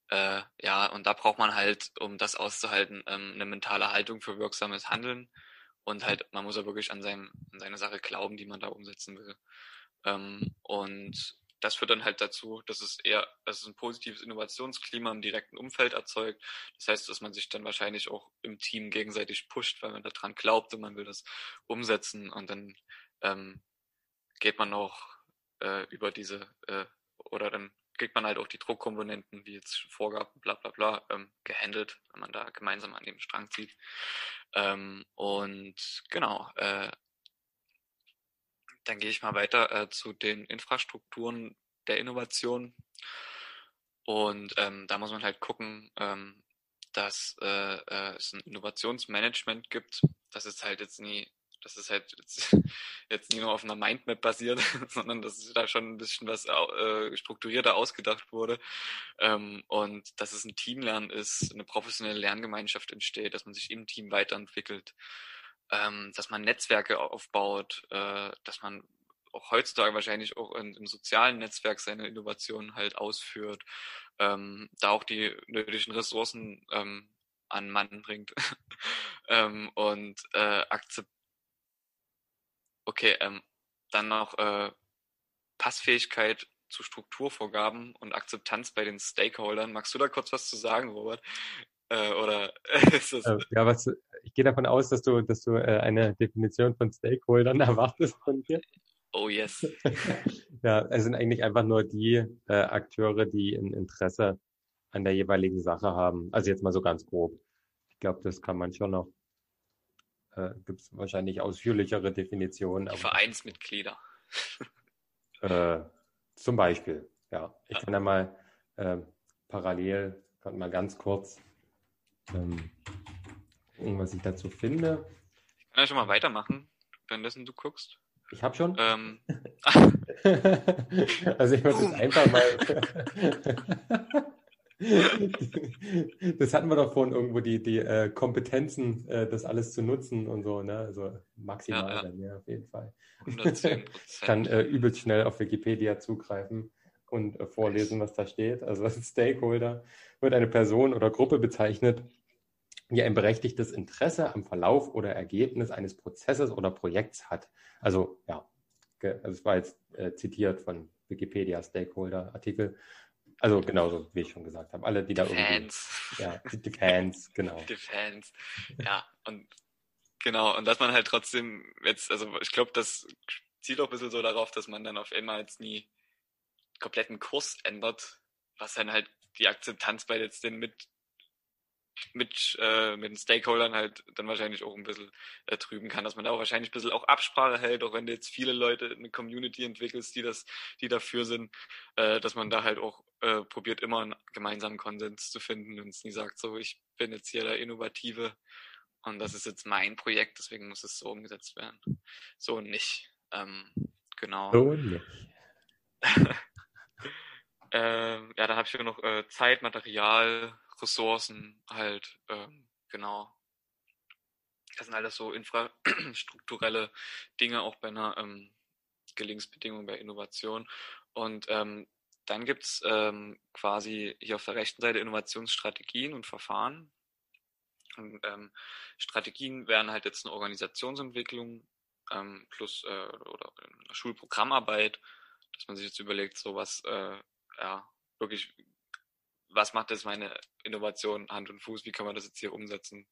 äh, ja, und da braucht man halt, um das auszuhalten, ähm, eine mentale Haltung für wirksames Handeln. Und halt, man muss ja wirklich an, seinem, an seine Sache glauben, die man da umsetzen will. Ähm, und das führt dann halt dazu, dass es eher, dass es ein positives Innovationsklima im direkten Umfeld erzeugt. Das heißt, dass man sich dann wahrscheinlich auch im Team gegenseitig pusht, weil man daran glaubt und man will das umsetzen und dann ähm, geht man auch äh, über diese äh, oder dann kriegt man halt auch die Druckkomponenten, wie jetzt Vorgaben, bla bla bla, ähm, gehandelt, wenn man da gemeinsam an dem Strang zieht. Ähm, und genau, äh, dann gehe ich mal weiter äh, zu den Infrastrukturen der Innovation. Und ähm, da muss man halt gucken, ähm, dass äh, äh, es ein Innovationsmanagement gibt. Das ist halt jetzt nie, das ist halt jetzt, jetzt nie nur auf einer Mindmap basiert, sondern dass da schon ein bisschen was äh, strukturierter ausgedacht wurde. Ähm, und dass es ein Teamlernen ist, eine professionelle Lerngemeinschaft entsteht, dass man sich im Team weiterentwickelt ähm, dass man Netzwerke aufbaut, äh, dass man auch heutzutage wahrscheinlich auch in, im sozialen Netzwerk seine Innovationen halt ausführt, ähm, da auch die nötigen Ressourcen ähm, an Mann bringt ähm, und äh, akzept okay, ähm, dann noch äh, Passfähigkeit zu Strukturvorgaben und Akzeptanz bei den Stakeholdern. Magst du da kurz was zu sagen, Robert? Äh, oder ist das... Äh, ja, was, ich gehe davon aus, dass du, dass du äh, eine Definition von Stakeholdern erwartest von dir. Oh yes. ja, es sind eigentlich einfach nur die äh, Akteure, die ein Interesse an der jeweiligen Sache haben. Also jetzt mal so ganz grob. Ich glaube, das kann man schon noch. Äh, Gibt es wahrscheinlich ausführlichere Definitionen. Die Vereinsmitglieder. äh, zum Beispiel, ja. Ich kann ja mal äh, parallel, kann mal ganz kurz ähm, gucken, was ich dazu finde. Ich kann ja schon mal weitermachen, währenddessen du guckst. Ich habe schon. Ähm, also ich würde jetzt einfach mal. das hatten wir doch vorhin irgendwo, die, die äh, Kompetenzen, äh, das alles zu nutzen und so, ne? Also maximal Ja, ja. bei mir auf jeden Fall. 110 Ich kann äh, übelst schnell auf Wikipedia zugreifen und äh, vorlesen, was da steht. Also als Stakeholder wird eine Person oder Gruppe bezeichnet, die ein berechtigtes Interesse am Verlauf oder Ergebnis eines Prozesses oder Projekts hat. Also ja, also es war jetzt äh, zitiert von Wikipedia Stakeholder-Artikel. Also genauso, wie ich schon gesagt habe. Alle, die da irgendwie, Fans. ja, die Fans, genau. Die Fans. Ja, und genau, und dass man halt trotzdem jetzt, also ich glaube, das zielt auch ein bisschen so darauf, dass man dann auf einmal jetzt nie kompletten Kurs ändert, was dann halt die Akzeptanz bei jetzt den mit mit, äh, mit den Stakeholdern halt dann wahrscheinlich auch ein bisschen äh, trüben kann, dass man da auch wahrscheinlich ein bisschen auch Absprache hält, auch wenn du jetzt viele Leute eine Community entwickelst, die das, die dafür sind, äh, dass man da halt auch äh, probiert, immer einen gemeinsamen Konsens zu finden und es nie sagt, so ich bin jetzt hier der Innovative und das ist jetzt mein Projekt, deswegen muss es so umgesetzt werden. So nicht. Ähm, genau. So nicht. Ähm, ja, da habe ich noch äh, Zeit, Material, Ressourcen halt, ähm, genau. Das sind alles so infrastrukturelle Dinge auch bei einer ähm, Gelingensbedingung bei Innovation. Und ähm, dann gibt's ähm, quasi hier auf der rechten Seite Innovationsstrategien und Verfahren. Und, ähm, Strategien wären halt jetzt eine Organisationsentwicklung ähm, plus äh, oder Schulprogrammarbeit, dass man sich jetzt überlegt, so was äh, ja, wirklich, was macht jetzt meine Innovation Hand und Fuß, wie kann man das jetzt hier umsetzen?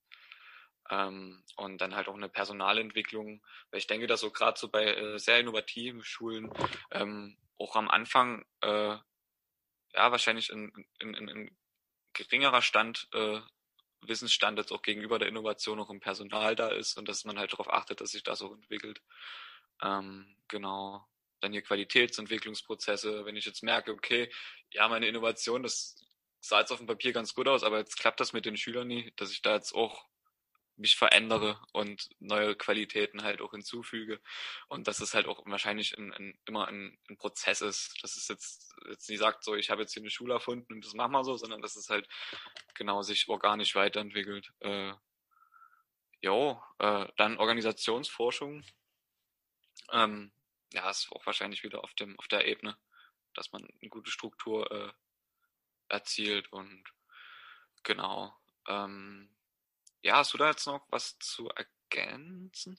Ähm, und dann halt auch eine Personalentwicklung, weil ich denke, dass so gerade so bei äh, sehr innovativen Schulen ähm, auch am Anfang äh, ja wahrscheinlich ein, ein, ein, ein geringerer Stand, äh, Wissensstand jetzt auch gegenüber der Innovation auch im Personal da ist und dass man halt darauf achtet, dass sich das auch entwickelt. Ähm, genau dann hier Qualitätsentwicklungsprozesse, wenn ich jetzt merke, okay, ja, meine Innovation, das sah jetzt auf dem Papier ganz gut aus, aber jetzt klappt das mit den Schülern nie, dass ich da jetzt auch mich verändere und neue Qualitäten halt auch hinzufüge und dass es halt auch wahrscheinlich ein, ein, immer ein, ein Prozess ist, dass es jetzt, jetzt nie sagt, so ich habe jetzt hier eine Schule erfunden und das machen wir so, sondern dass es halt genau sich organisch weiterentwickelt. Äh, jo, äh, dann Organisationsforschung. Ähm, ja, ist auch wahrscheinlich wieder auf dem auf der Ebene, dass man eine gute Struktur äh, erzielt und genau. Ähm, ja, hast du da jetzt noch was zu ergänzen?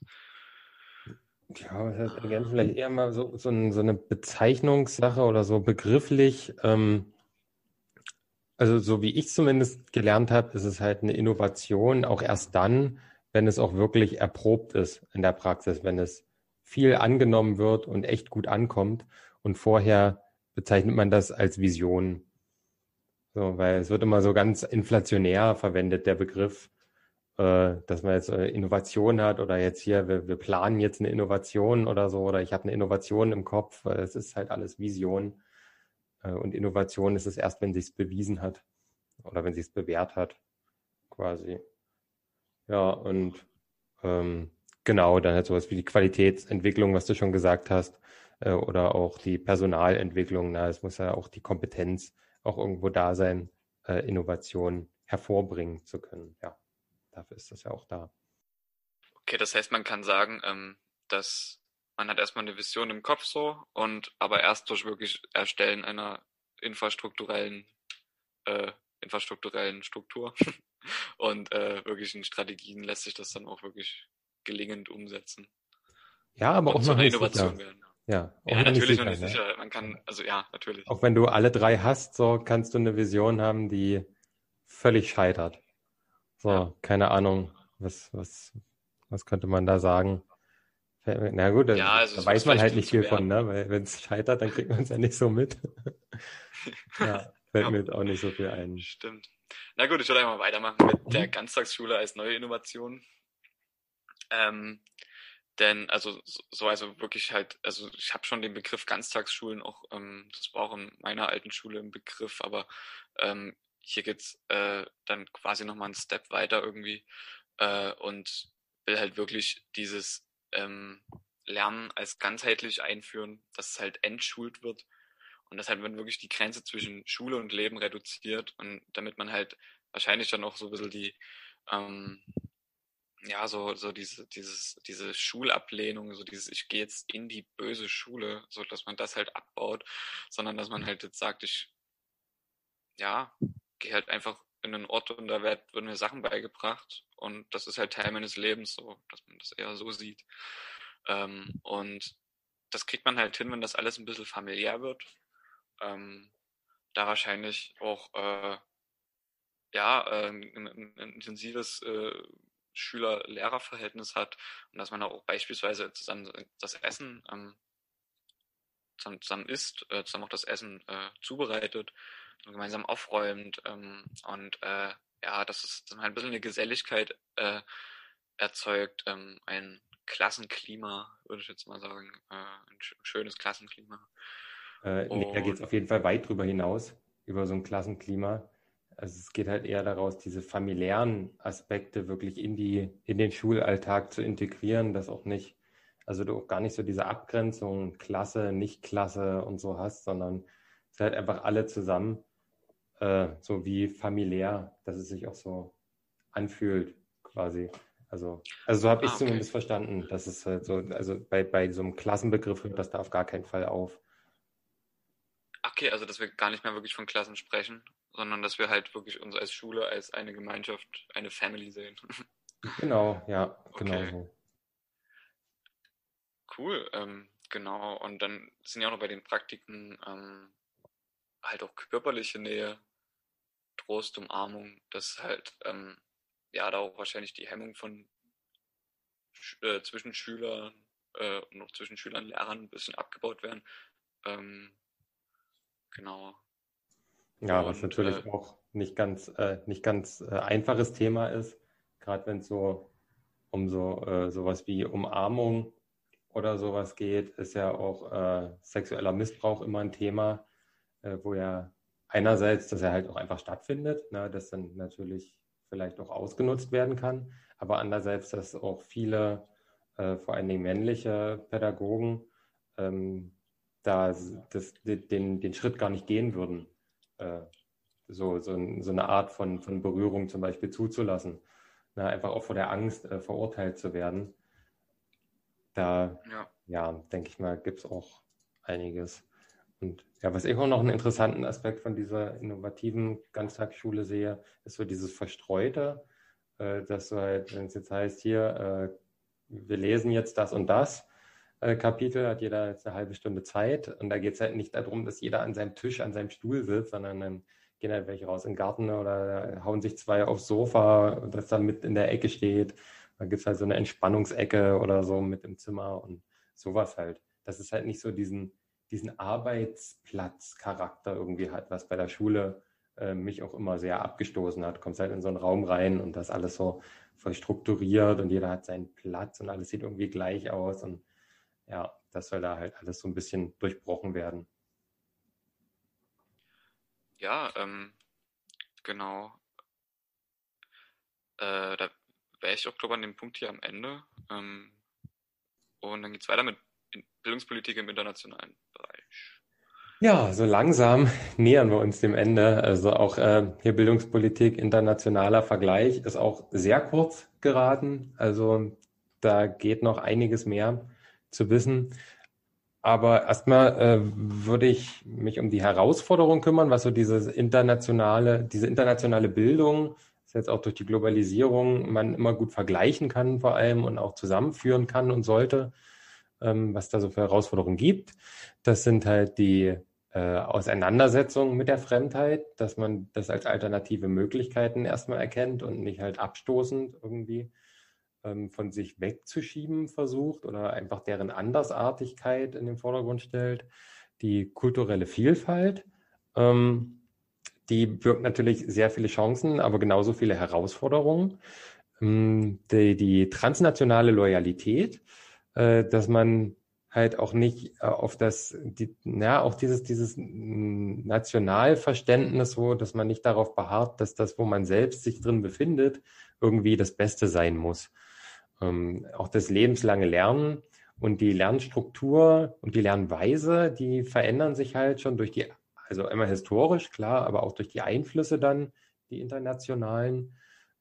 Ja, was heißt ergänzen? Vielleicht eher mal so, so, ein, so eine Bezeichnungssache oder so begrifflich. Ähm, also so wie ich zumindest gelernt habe, ist es halt eine Innovation auch erst dann, wenn es auch wirklich erprobt ist in der Praxis, wenn es viel angenommen wird und echt gut ankommt. Und vorher bezeichnet man das als Vision. So, weil es wird immer so ganz inflationär verwendet, der Begriff, äh, dass man jetzt äh, Innovation hat oder jetzt hier, wir, wir planen jetzt eine Innovation oder so, oder ich habe eine Innovation im Kopf. Äh, Es ist halt alles Vision. Äh, und Innovation ist es erst, wenn sich es bewiesen hat oder wenn sich es bewährt hat, quasi. Ja, und ähm, Genau, dann halt sowas wie die Qualitätsentwicklung, was du schon gesagt hast, äh, oder auch die Personalentwicklung. Na, es muss ja auch die Kompetenz auch irgendwo da sein, äh, Innovation hervorbringen zu können. Ja, dafür ist das ja auch da. Okay, das heißt, man kann sagen, ähm, dass man hat erstmal eine Vision im Kopf so und aber erst durch wirklich Erstellen einer infrastrukturellen äh, infrastrukturellen Struktur und äh, wirklichen Strategien lässt sich das dann auch wirklich gelingend umsetzen. Ja, aber und auch noch nicht Innovation sicher. werden. Ja, Ja, natürlich sicher, noch nicht ne? sicher. Man kann, also ja, natürlich. Auch wenn du alle drei hast, so kannst du eine Vision haben, die völlig scheitert. So, Ja. keine Ahnung, was, was, was könnte man da sagen? Na gut, da, Ja, also da weiß man halt nicht viel von, ne? Weil wenn es scheitert, dann kriegt man es ja nicht so mit. ja, fällt Ja. mir jetzt auch nicht so viel ein. Stimmt. Na gut, ich würde einmal weitermachen mit der Mhm. Ganztagsschule als neue Innovation. Ähm, denn also so also wirklich halt, also ich habe schon den Begriff Ganztagsschulen auch, ähm, das war auch in meiner alten Schule ein Begriff, aber ähm, hier geht's äh, dann quasi nochmal einen Step weiter irgendwie äh, und will halt wirklich dieses ähm, Lernen als ganzheitlich einführen, dass es halt entschult wird und dass halt man wirklich die Grenze zwischen Schule und Leben reduziert und damit man halt wahrscheinlich dann auch so ein bisschen die ähm, ja, so, so diese, dieses, diese Schulablehnung, so dieses, ich gehe jetzt in die böse Schule, so dass man das halt abbaut, sondern dass man halt jetzt sagt, ich, ja, gehe halt einfach in einen Ort und da werden mir Sachen beigebracht und das ist halt Teil meines Lebens, so, dass man das eher so sieht. Ähm, und das kriegt man halt hin, wenn das alles ein bisschen familiär wird. Ähm, da wahrscheinlich auch, äh, ja, äh, ein, ein, intensives äh, Schüler-Lehrer-Verhältnis hat und dass man auch beispielsweise zusammen das Essen ähm, zusammen, zusammen isst, äh, zusammen auch das Essen äh, zubereitet und gemeinsam aufräumt ähm, und äh, ja, dass es dann halt ein bisschen eine Geselligkeit äh, erzeugt, ähm, ein Klassenklima, würde ich jetzt mal sagen, äh, ein schönes Klassenklima. Äh, nee, da geht es auf jeden Fall weit drüber hinaus, über so ein Klassenklima. Also es geht halt eher daraus, diese familiären Aspekte wirklich in die, in den Schulalltag zu integrieren, dass auch nicht, also du auch gar nicht so diese Abgrenzung Klasse, Nicht-Klasse und so hast, sondern es halt einfach alle zusammen, äh, so wie familiär, dass es sich auch so anfühlt, quasi. Also, also so habe ich ah, okay. zumindest verstanden, dass es halt so, also bei, bei so einem Klassenbegriff hört das da auf gar keinen Fall auf. Okay, also dass wir gar nicht mehr wirklich von Klassen sprechen, sondern dass wir halt wirklich uns als Schule, als eine Gemeinschaft, eine Family sehen. Genau, ja, genau okay. so. Cool, ähm, genau. Und dann sind ja auch noch bei den Praktiken ähm, halt auch körperliche Nähe, Trost, Umarmung, dass halt ähm, ja da auch wahrscheinlich die Hemmung von äh, zwischen Schülern äh, und auch zwischen Schülern und Lehrern ein bisschen abgebaut werden. Ähm, genau. Ja, und, was natürlich äh, auch nicht ganz, äh, nicht ganz äh, einfaches Thema ist, gerade wenn es so um so äh, sowas wie Umarmung oder sowas geht, ist ja auch äh, sexueller Missbrauch immer ein Thema, äh, wo ja einerseits, dass er halt auch einfach stattfindet, ne, das dann natürlich vielleicht auch ausgenutzt werden kann, aber andererseits, dass auch viele, äh, vor allen Dingen männliche Pädagogen, ähm, da das, den, den Schritt gar nicht gehen würden, äh, so, so, so, eine Art von, von Berührung zum Beispiel zuzulassen. Na, einfach auch vor der Angst, äh, verurteilt zu werden. Da, ja, ja denke ich mal, gibt es auch einiges. Und ja, was ich auch noch einen interessanten Aspekt von dieser innovativen Ganztagsschule sehe, ist so dieses Verstreute, äh, dass so halt, wenn es jetzt heißt, hier, äh, wir lesen jetzt das und das, Kapitel hat jeder jetzt eine halbe Stunde Zeit und da geht es halt nicht darum, dass jeder an seinem Tisch, an seinem Stuhl sitzt, sondern dann gehen halt welche raus in den Garten oder hauen sich zwei aufs Sofa, das dann mit in der Ecke steht. Dann gibt es halt so eine Entspannungsecke oder so mit im Zimmer und sowas halt. Das ist halt nicht so diesen, diesen Arbeitsplatzcharakter irgendwie hat, was bei der Schule äh, mich auch immer sehr abgestoßen hat. Kommst halt in so einen Raum rein und das alles so voll strukturiert und jeder hat seinen Platz und alles sieht irgendwie gleich aus und ja, das soll da halt alles so ein bisschen durchbrochen werden. Ja, ähm, genau. Äh, da wäre ich auch, glaube ich, an dem Punkt hier am Ende. Ähm, und dann geht es weiter mit Bildungspolitik im internationalen Bereich. Ja, so langsam nähern wir uns dem Ende. Also auch äh, hier Bildungspolitik internationaler Vergleich ist auch sehr kurz geraten. Also da geht noch einiges mehr zu wissen. Aber erstmal äh, würde ich mich um die Herausforderung kümmern, was so diese internationale, diese internationale Bildung, ist jetzt auch durch die Globalisierung, man immer gut vergleichen kann vor allem und auch zusammenführen kann und sollte, ähm, was da so für Herausforderungen gibt. Das sind halt die äh, Auseinandersetzungen mit der Fremdheit, dass man das als alternative Möglichkeiten erstmal erkennt und nicht halt abstoßend irgendwie ähm, von sich wegzuschieben versucht oder einfach deren Andersartigkeit in den Vordergrund stellt. Die kulturelle Vielfalt, ähm, die birgt natürlich sehr viele Chancen, aber genauso viele Herausforderungen. Ähm, die, die transnationale Loyalität, äh, dass man halt auch nicht äh, auf das, die, ja, auch dieses, dieses Nationalverständnis so, dass man nicht darauf beharrt, dass das, wo man selbst sich drin befindet, irgendwie das Beste sein muss. Ähm, auch das lebenslange Lernen und die Lernstruktur und die Lernweise, die verändern sich halt schon durch die, also immer historisch, klar, aber auch durch die Einflüsse dann, die internationalen.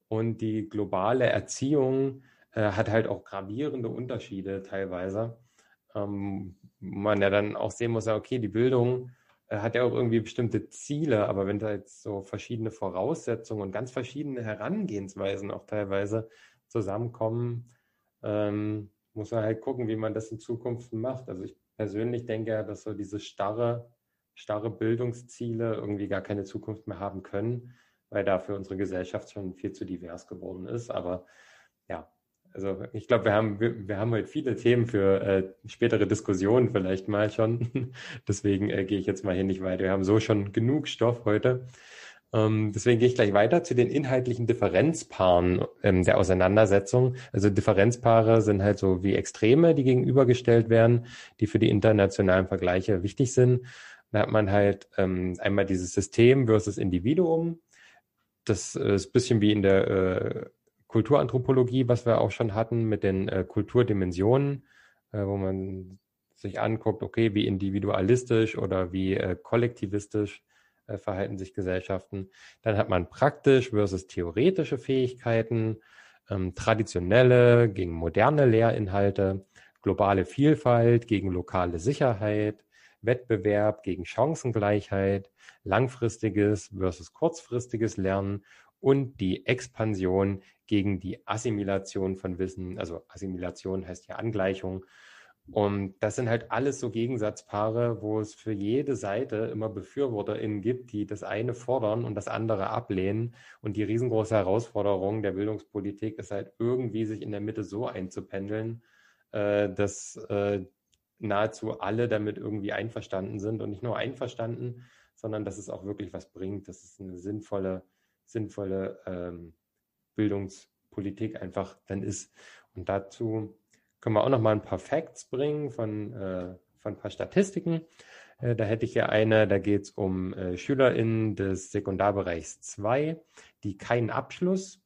Und die globale Erziehung äh, hat halt auch gravierende Unterschiede teilweise. Ähm, man ja dann auch sehen muss, okay, die Bildung äh, hat ja auch irgendwie bestimmte Ziele, aber wenn da jetzt so verschiedene Voraussetzungen und ganz verschiedene Herangehensweisen auch teilweise zusammenkommen, ähm, muss man halt gucken, wie man das in Zukunft macht. Also ich persönlich denke ja, dass so diese starre, starre Bildungsziele irgendwie gar keine Zukunft mehr haben können, weil dafür unsere Gesellschaft schon viel zu divers geworden ist. Aber ja, also ich glaube, wir haben, wir, wir, haben heute viele Themen für äh, spätere Diskussionen vielleicht mal schon. deswegen äh, gehe ich jetzt mal hier nicht weiter. Wir haben so schon genug Stoff heute. Ähm, deswegen gehe ich gleich weiter zu den inhaltlichen Differenzpaaren ähm, der Auseinandersetzung. Also Differenzpaare sind halt so wie Extreme, die gegenübergestellt werden, die für die internationalen Vergleiche wichtig sind. Da hat man halt ähm, einmal dieses System versus Individuum. Das äh, ist ein bisschen wie in der äh, Kulturanthropologie, was wir auch schon hatten mit den äh, Kulturdimensionen, äh, wo man sich anguckt, okay, wie individualistisch oder wie äh, kollektivistisch äh, verhalten sich Gesellschaften. Dann hat man praktisch versus theoretische Fähigkeiten, ähm, traditionelle gegen moderne Lehrinhalte, globale Vielfalt gegen lokale Sicherheit, Wettbewerb gegen Chancengleichheit, langfristiges versus kurzfristiges Lernen und die Expansion gegen die Assimilation von Wissen. Also Assimilation heißt ja Angleichung. Und das sind halt alles so Gegensatzpaare, wo es für jede Seite immer BefürworterInnen gibt, die das eine fordern und das andere ablehnen. Und die riesengroße Herausforderung der Bildungspolitik ist halt irgendwie sich in der Mitte so einzupendeln, äh, dass äh, nahezu alle damit irgendwie einverstanden sind und nicht nur einverstanden, sondern dass es auch wirklich was bringt, dass es eine sinnvolle sinnvolle ähm, Bildungspolitik einfach dann ist. Und dazu können wir auch noch mal ein paar Facts bringen von, äh, von ein paar Statistiken. Äh, da hätte ich ja eine, da geht es um äh, SchülerInnen des Sekundarbereichs 2, die keinen Abschluss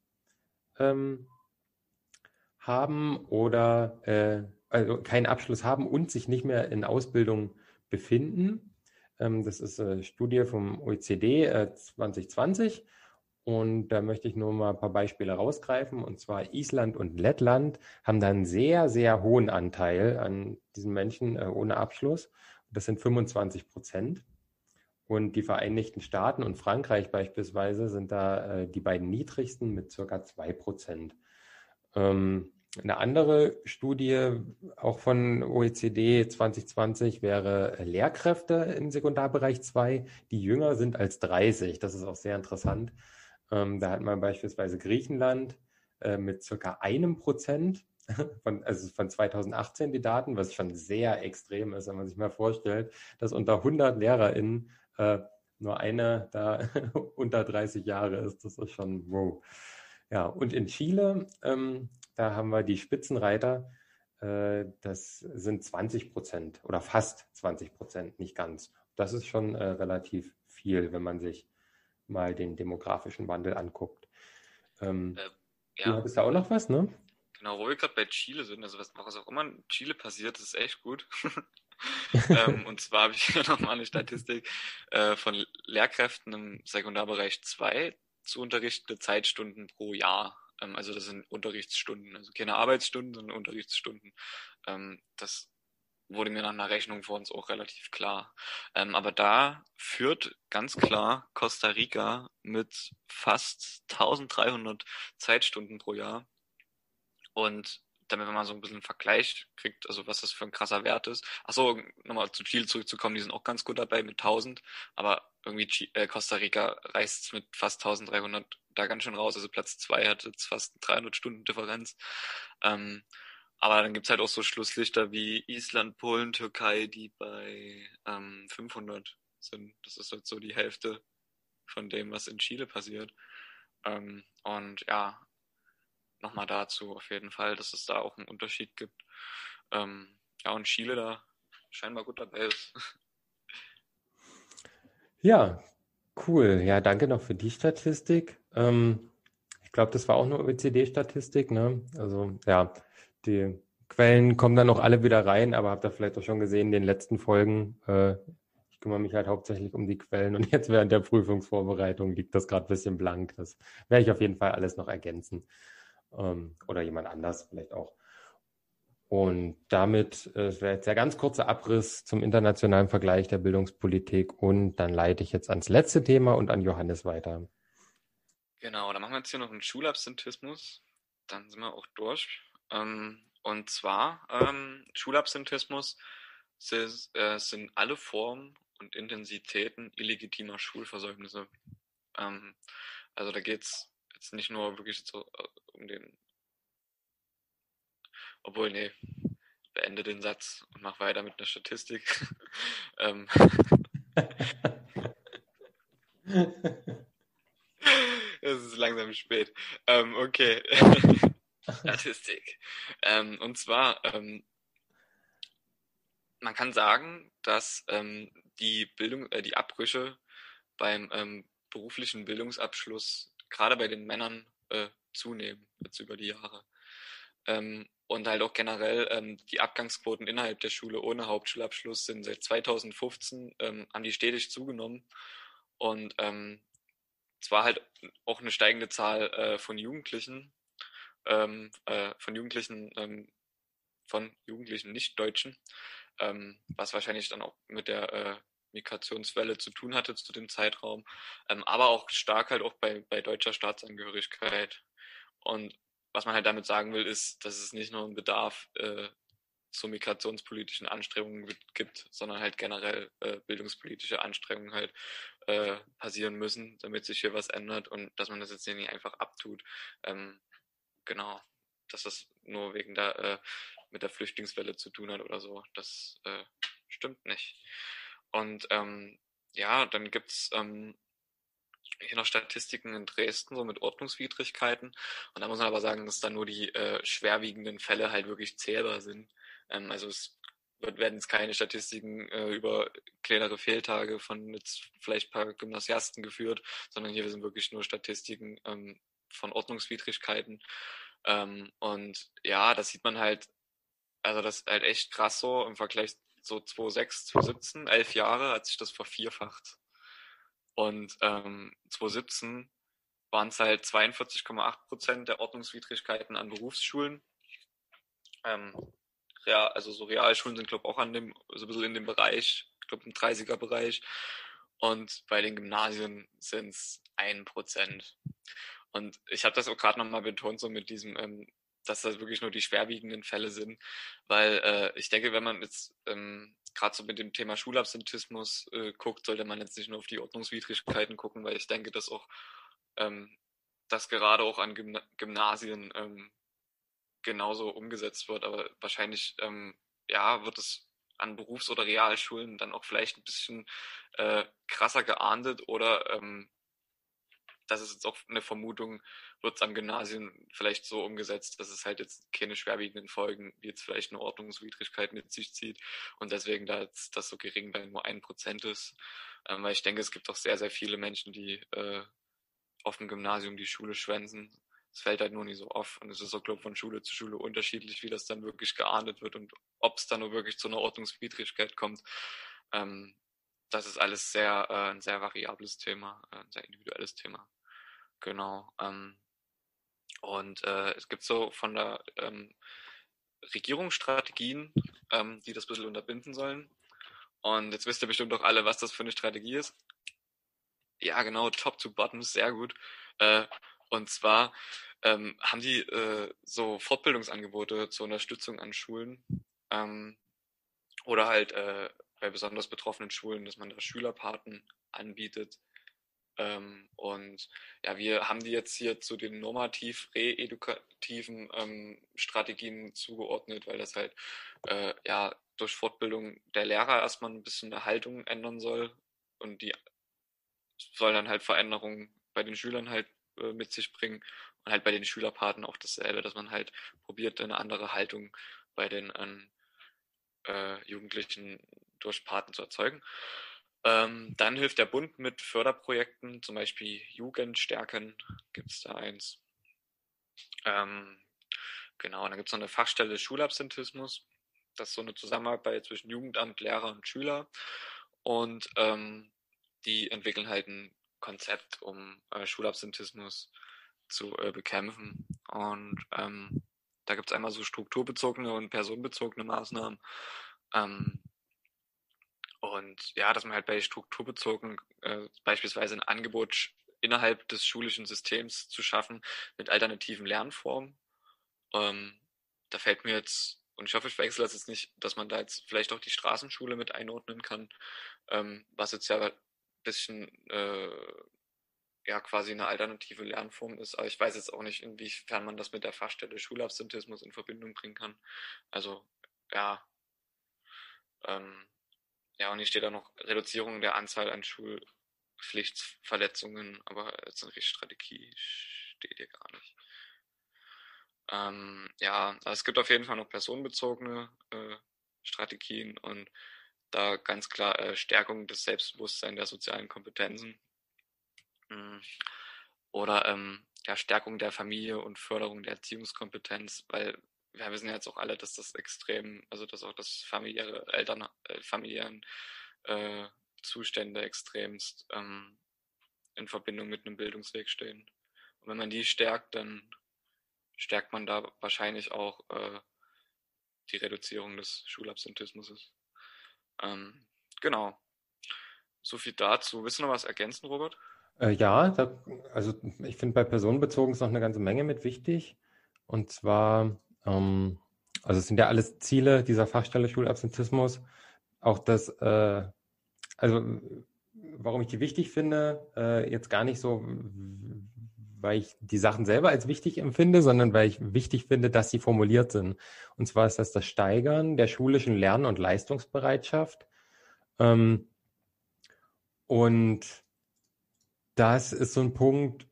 ähm, haben oder äh, also keinen Abschluss haben und sich nicht mehr in Ausbildung befinden. Ähm, das ist eine Studie vom OECD 2020 äh, und da möchte ich nur mal ein paar Beispiele rausgreifen. Und zwar Island und Lettland haben da einen sehr, sehr hohen Anteil an diesen Menschen äh, ohne Abschluss. Das sind 25 Prozent. Und die Vereinigten Staaten und Frankreich beispielsweise sind da äh, die beiden niedrigsten mit circa 2 Prozent. Ähm, eine andere Studie, auch von OECD 2020, wäre Lehrkräfte im Sekundarbereich 2, die jünger sind als 30. Das ist auch sehr interessant. Ähm, da hat man beispielsweise Griechenland äh, mit circa einem Prozent, von, also von 2018 die Daten, was schon sehr extrem ist, wenn man sich mal vorstellt, dass unter 100 LehrerInnen äh, nur eine da unter 30 Jahre ist. Das ist schon wow. Ja, und in Chile, ähm, da haben wir die Spitzenreiter, äh, das sind 20 Prozent oder fast 20 Prozent, nicht ganz. Das ist schon äh, relativ viel, wenn man sich mal den demografischen Wandel anguckt. Ähm, äh, ja. Du hattest da auch noch was, ne? Genau, wo wir gerade bei Chile sind, also was, was auch immer in Chile passiert, das ist echt gut. ähm, und zwar habe ich hier nochmal eine Statistik äh, von Lehrkräften im Sekundarbereich 2 zu unterrichtende Zeitstunden pro Jahr. Ähm, also das sind Unterrichtsstunden, also keine Arbeitsstunden, sondern Unterrichtsstunden. Ähm, das wurde mir nach einer Rechnung vor uns auch relativ klar. Ähm, aber da führt ganz klar Costa Rica mit fast 1300 Zeitstunden pro Jahr. Und damit man mal so ein bisschen einen Vergleich kriegt, also was das für ein krasser Wert ist. Achso, nochmal zu Chile zurückzukommen, die sind auch ganz gut dabei mit 1000, aber irgendwie äh, Costa Rica reißt mit fast 1300 da ganz schön raus. Also Platz zwei hat jetzt fast 300 Stunden Differenz. Ähm, aber dann gibt's halt auch so Schlusslichter wie Island, Polen, Türkei, die bei ähm, 500 sind. Das ist halt so die Hälfte von dem, was in Chile passiert. Ähm, und ja, nochmal dazu auf jeden Fall, dass es da auch einen Unterschied gibt. Ähm, ja, und Chile da scheinbar gut dabei ist. Ja, cool. Ja, danke noch für die Statistik. Ähm, ich glaube, das war auch nur OECD-Statistik, ne? Also ja, die Quellen kommen dann auch alle wieder rein, aber habt ihr vielleicht auch schon gesehen in den letzten Folgen. Äh, ich kümmere mich halt hauptsächlich um die Quellen und jetzt während der Prüfungsvorbereitung liegt das gerade ein bisschen blank. Das werde ich auf jeden Fall alles noch ergänzen. Ähm, oder jemand anders vielleicht auch. Und damit äh, wäre jetzt der ganz kurze Abriss zum internationalen Vergleich der Bildungspolitik und dann leite ich jetzt ans letzte Thema und an Johannes weiter. Genau, dann machen wir jetzt hier noch einen Schulabsentismus. Dann sind wir auch durch. Ähm, und zwar, ähm, Schulabsentismus sind, äh, sind alle Formen und Intensitäten illegitimer Schulversäumnisse. Ähm, also da geht es jetzt nicht nur wirklich so äh, um den obwohl, nee, beende den Satz und mach weiter mit einer Statistik. ähm. es ist langsam spät. Ähm, okay. Statistik. Ähm, und zwar, ähm, man kann sagen, dass ähm, die Bildung, äh, die Abbrüche beim ähm, beruflichen Bildungsabschluss gerade bei den Männern äh, zunehmen, jetzt über die Jahre. Ähm, und halt auch generell ähm, die Abgangsquoten innerhalb der Schule ohne Hauptschulabschluss sind seit 2015 ähm, haben die stetig zugenommen und zwar halt auch eine steigende Zahl äh, von Jugendlichen, ähm, äh, von Jugendlichen, ähm, von Jugendlichen Nicht-Deutschen, ähm, was wahrscheinlich dann auch mit der äh, Migrationswelle zu tun hatte zu dem Zeitraum, ähm, aber auch stark halt auch bei, bei deutscher Staatsangehörigkeit. Und was man halt damit sagen will, ist, dass es nicht nur einen Bedarf äh, zu migrationspolitischen Anstrengungen gibt, sondern halt generell äh, bildungspolitische Anstrengungen halt äh, passieren müssen, damit sich hier was ändert und dass man das jetzt nicht einfach abtut. Ähm, genau, dass das nur wegen der äh, mit der Flüchtlingswelle zu tun hat oder so, das äh, stimmt nicht. Und ähm, ja, dann gibt's ähm, hier noch Statistiken in Dresden, so mit Ordnungswidrigkeiten. Und da muss man aber sagen, dass da nur die äh, schwerwiegenden Fälle halt wirklich zählbar sind. Ähm, also es wird, werden jetzt keine Statistiken äh, über kleinere Fehltage von jetzt vielleicht paar Gymnasiasten geführt, sondern hier sind wirklich nur Statistiken ähm, von Ordnungswidrigkeiten. Ähm, und ja, das sieht man halt, also das ist halt echt krass so im Vergleich so 2006, 2017, elf Jahre hat sich das vervierfacht. Und ähm, 2017 waren es halt 42,8 Prozent der Ordnungswidrigkeiten an Berufsschulen. Ähm, ja, also so Realschulen sind, glaube ich, auch an dem, so ein bisschen in dem Bereich, ich glaube im 30er-Bereich. Und bei den Gymnasien sind es ein Prozent. Und ich habe das auch gerade nochmal betont, so mit diesem, ähm, dass das wirklich nur die schwerwiegenden Fälle sind. Weil äh, ich denke, wenn man jetzt ähm, gerade so mit dem Thema Schulabsentismus äh, guckt, sollte man jetzt nicht nur auf die Ordnungswidrigkeiten gucken, weil ich denke, dass auch ähm, das gerade auch an Gymna Gymnasien ähm, genauso umgesetzt wird. Aber wahrscheinlich ähm, ja wird es an Berufs- oder Realschulen dann auch vielleicht ein bisschen äh, krasser geahndet oder ähm, das ist jetzt auch eine Vermutung, wird es am Gymnasium vielleicht so umgesetzt, dass es halt jetzt keine schwerwiegenden Folgen, wie jetzt vielleicht eine Ordnungswidrigkeit mit sich zieht und deswegen da jetzt das so gering bei nur ein Prozent ist. Ähm, weil ich denke, es gibt auch sehr, sehr viele Menschen, die äh, auf dem Gymnasium die Schule schwänzen. Es fällt halt nur nicht so auf und es ist auch, glaube ich, von Schule zu Schule unterschiedlich, wie das dann wirklich geahndet wird und ob es dann nur wirklich zu einer Ordnungswidrigkeit kommt. Ähm, das ist alles sehr, äh, ein sehr variables Thema, äh, ein sehr individuelles Thema. Genau. Ähm, und äh, es gibt so von der ähm, Regierungsstrategien, ähm, die das ein bisschen unterbinden sollen. Und jetzt wisst ihr bestimmt auch alle, was das für eine Strategie ist. Ja, genau, Top to Bottom, sehr gut. Äh, und zwar ähm, haben die äh, so Fortbildungsangebote zur Unterstützung an Schulen ähm, oder halt äh, bei besonders betroffenen Schulen, dass man da Schülerpaten anbietet, ähm, und ja, wir haben die jetzt hier zu den normativ reedukativen ähm, Strategien zugeordnet, weil das halt äh, ja durch Fortbildung der Lehrer erstmal ein bisschen eine Haltung ändern soll und die soll dann halt Veränderungen bei den Schülern halt äh, mit sich bringen und halt bei den Schülerpaten auch dasselbe, dass man halt probiert, eine andere Haltung bei den ähm, äh, Jugendlichen durch Paten zu erzeugen. Ähm, dann hilft der Bund mit Förderprojekten, zum Beispiel Jugendstärken gibt es da eins. Ähm, genau, und dann gibt es noch eine Fachstelle Schulabsentismus. Das ist so eine Zusammenarbeit zwischen Jugendamt, Lehrer und Schüler. Und ähm, die entwickeln halt ein Konzept, um äh, Schulabsentismus zu äh, bekämpfen. Und ähm, da gibt es einmal so strukturbezogene und personenbezogene Maßnahmen. Ähm, und ja, dass man halt bei strukturbezogen äh, beispielsweise ein Angebot innerhalb des schulischen Systems zu schaffen mit alternativen Lernformen. Ähm, da fällt mir jetzt, und ich hoffe, ich wechsle das jetzt nicht, dass man da jetzt vielleicht auch die Straßenschule mit einordnen kann, ähm, was jetzt ja ein bisschen äh, ja quasi eine alternative Lernform ist. Aber ich weiß jetzt auch nicht, inwiefern man das mit der Fachstelle Schulabsentismus in Verbindung bringen kann. Also ja, ähm, ja, und hier steht auch noch Reduzierung der Anzahl an Schulpflichtverletzungen, aber jetzt eine richtige Strategie steht hier gar nicht. Ähm, ja, also es gibt auf jeden Fall noch personenbezogene äh, Strategien und da ganz klar äh, Stärkung des Selbstbewusstseins der sozialen Kompetenzen. Mhm. Oder ähm, ja, Stärkung der Familie und Förderung der Erziehungskompetenz, weil wir wissen jetzt auch alle, dass das extrem, also dass auch das familiäre Eltern, äh, familiären äh, Zustände extremst ähm, in Verbindung mit einem Bildungsweg stehen. Und wenn man die stärkt, dann stärkt man da wahrscheinlich auch äh, die Reduzierung des Schulabsentismus. Ähm, genau. So viel dazu. Willst du noch was ergänzen, Robert? Äh, ja, da, also ich finde bei personenbezogen ist noch eine ganze Menge mit wichtig. Und zwar ähm, also es sind ja alles Ziele dieser Fachstelle Schulabsentismus. Auch das, äh, also warum ich die wichtig finde, äh, jetzt gar nicht so, weil ich die Sachen selber als wichtig empfinde, sondern weil ich wichtig finde, dass sie formuliert sind. Und zwar ist das das Steigern der schulischen Lern- und Leistungsbereitschaft. Ähm, und das ist so ein Punkt,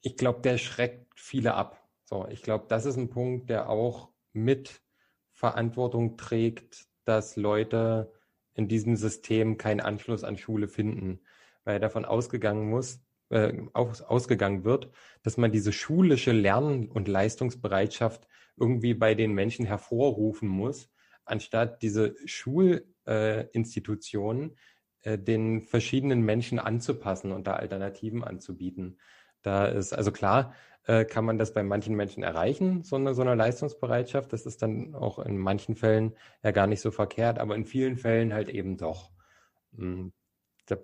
ich glaube, der schreckt viele ab. So, ich glaube, das ist ein Punkt, der auch mit Verantwortung trägt, dass Leute in diesem System keinen Anschluss an Schule finden, weil davon ausgegangen muss, äh, aus, ausgegangen wird, dass man diese schulische Lern- und Leistungsbereitschaft irgendwie bei den Menschen hervorrufen muss, anstatt diese Schulinstitutionen äh, äh, den verschiedenen Menschen anzupassen und da Alternativen anzubieten. Da ist also klar, äh, kann man das bei manchen Menschen erreichen, so eine, so eine Leistungsbereitschaft. Das ist dann auch in manchen Fällen ja gar nicht so verkehrt, aber in vielen Fällen halt eben doch. Hm,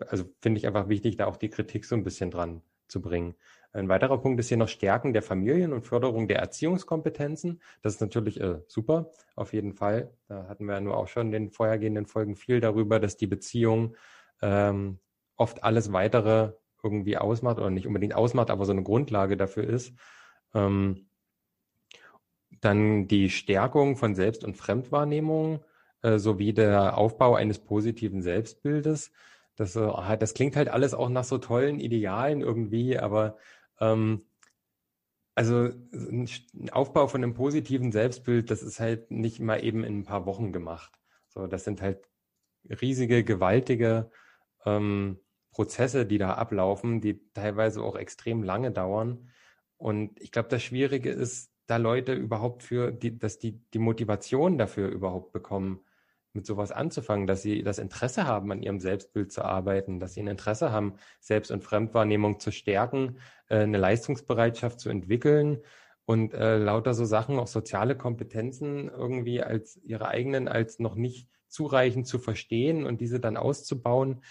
also finde ich einfach wichtig, da auch die Kritik so ein bisschen dran zu bringen. Ein weiterer Punkt ist hier noch Stärken der Familien und Förderung der Erziehungskompetenzen. Das ist natürlich äh, super, auf jeden Fall. Da hatten wir ja nur auch schon in den vorhergehenden Folgen viel darüber, dass die Beziehung ähm, oft alles weitere irgendwie ausmacht oder nicht unbedingt ausmacht, aber so eine Grundlage dafür ist. Ähm, dann die Stärkung von Selbst- und Fremdwahrnehmung äh, sowie der Aufbau eines positiven Selbstbildes. Das, äh, das klingt halt alles auch nach so tollen Idealen irgendwie, aber ähm, also ein Aufbau von einem positiven Selbstbild, das ist halt nicht mal eben in ein paar Wochen gemacht. So, das sind halt riesige, gewaltige ähm, Prozesse, die da ablaufen, die teilweise auch extrem lange dauern. Und ich glaube, das Schwierige ist, da Leute überhaupt für, die, dass die die Motivation dafür überhaupt bekommen, mit sowas anzufangen, dass sie das Interesse haben, an ihrem Selbstbild zu arbeiten, dass sie ein Interesse haben, Selbst- und Fremdwahrnehmung zu stärken, äh, eine Leistungsbereitschaft zu entwickeln und äh, lauter so Sachen, auch soziale Kompetenzen irgendwie als ihre eigenen als noch nicht zureichend zu verstehen und diese dann auszubauen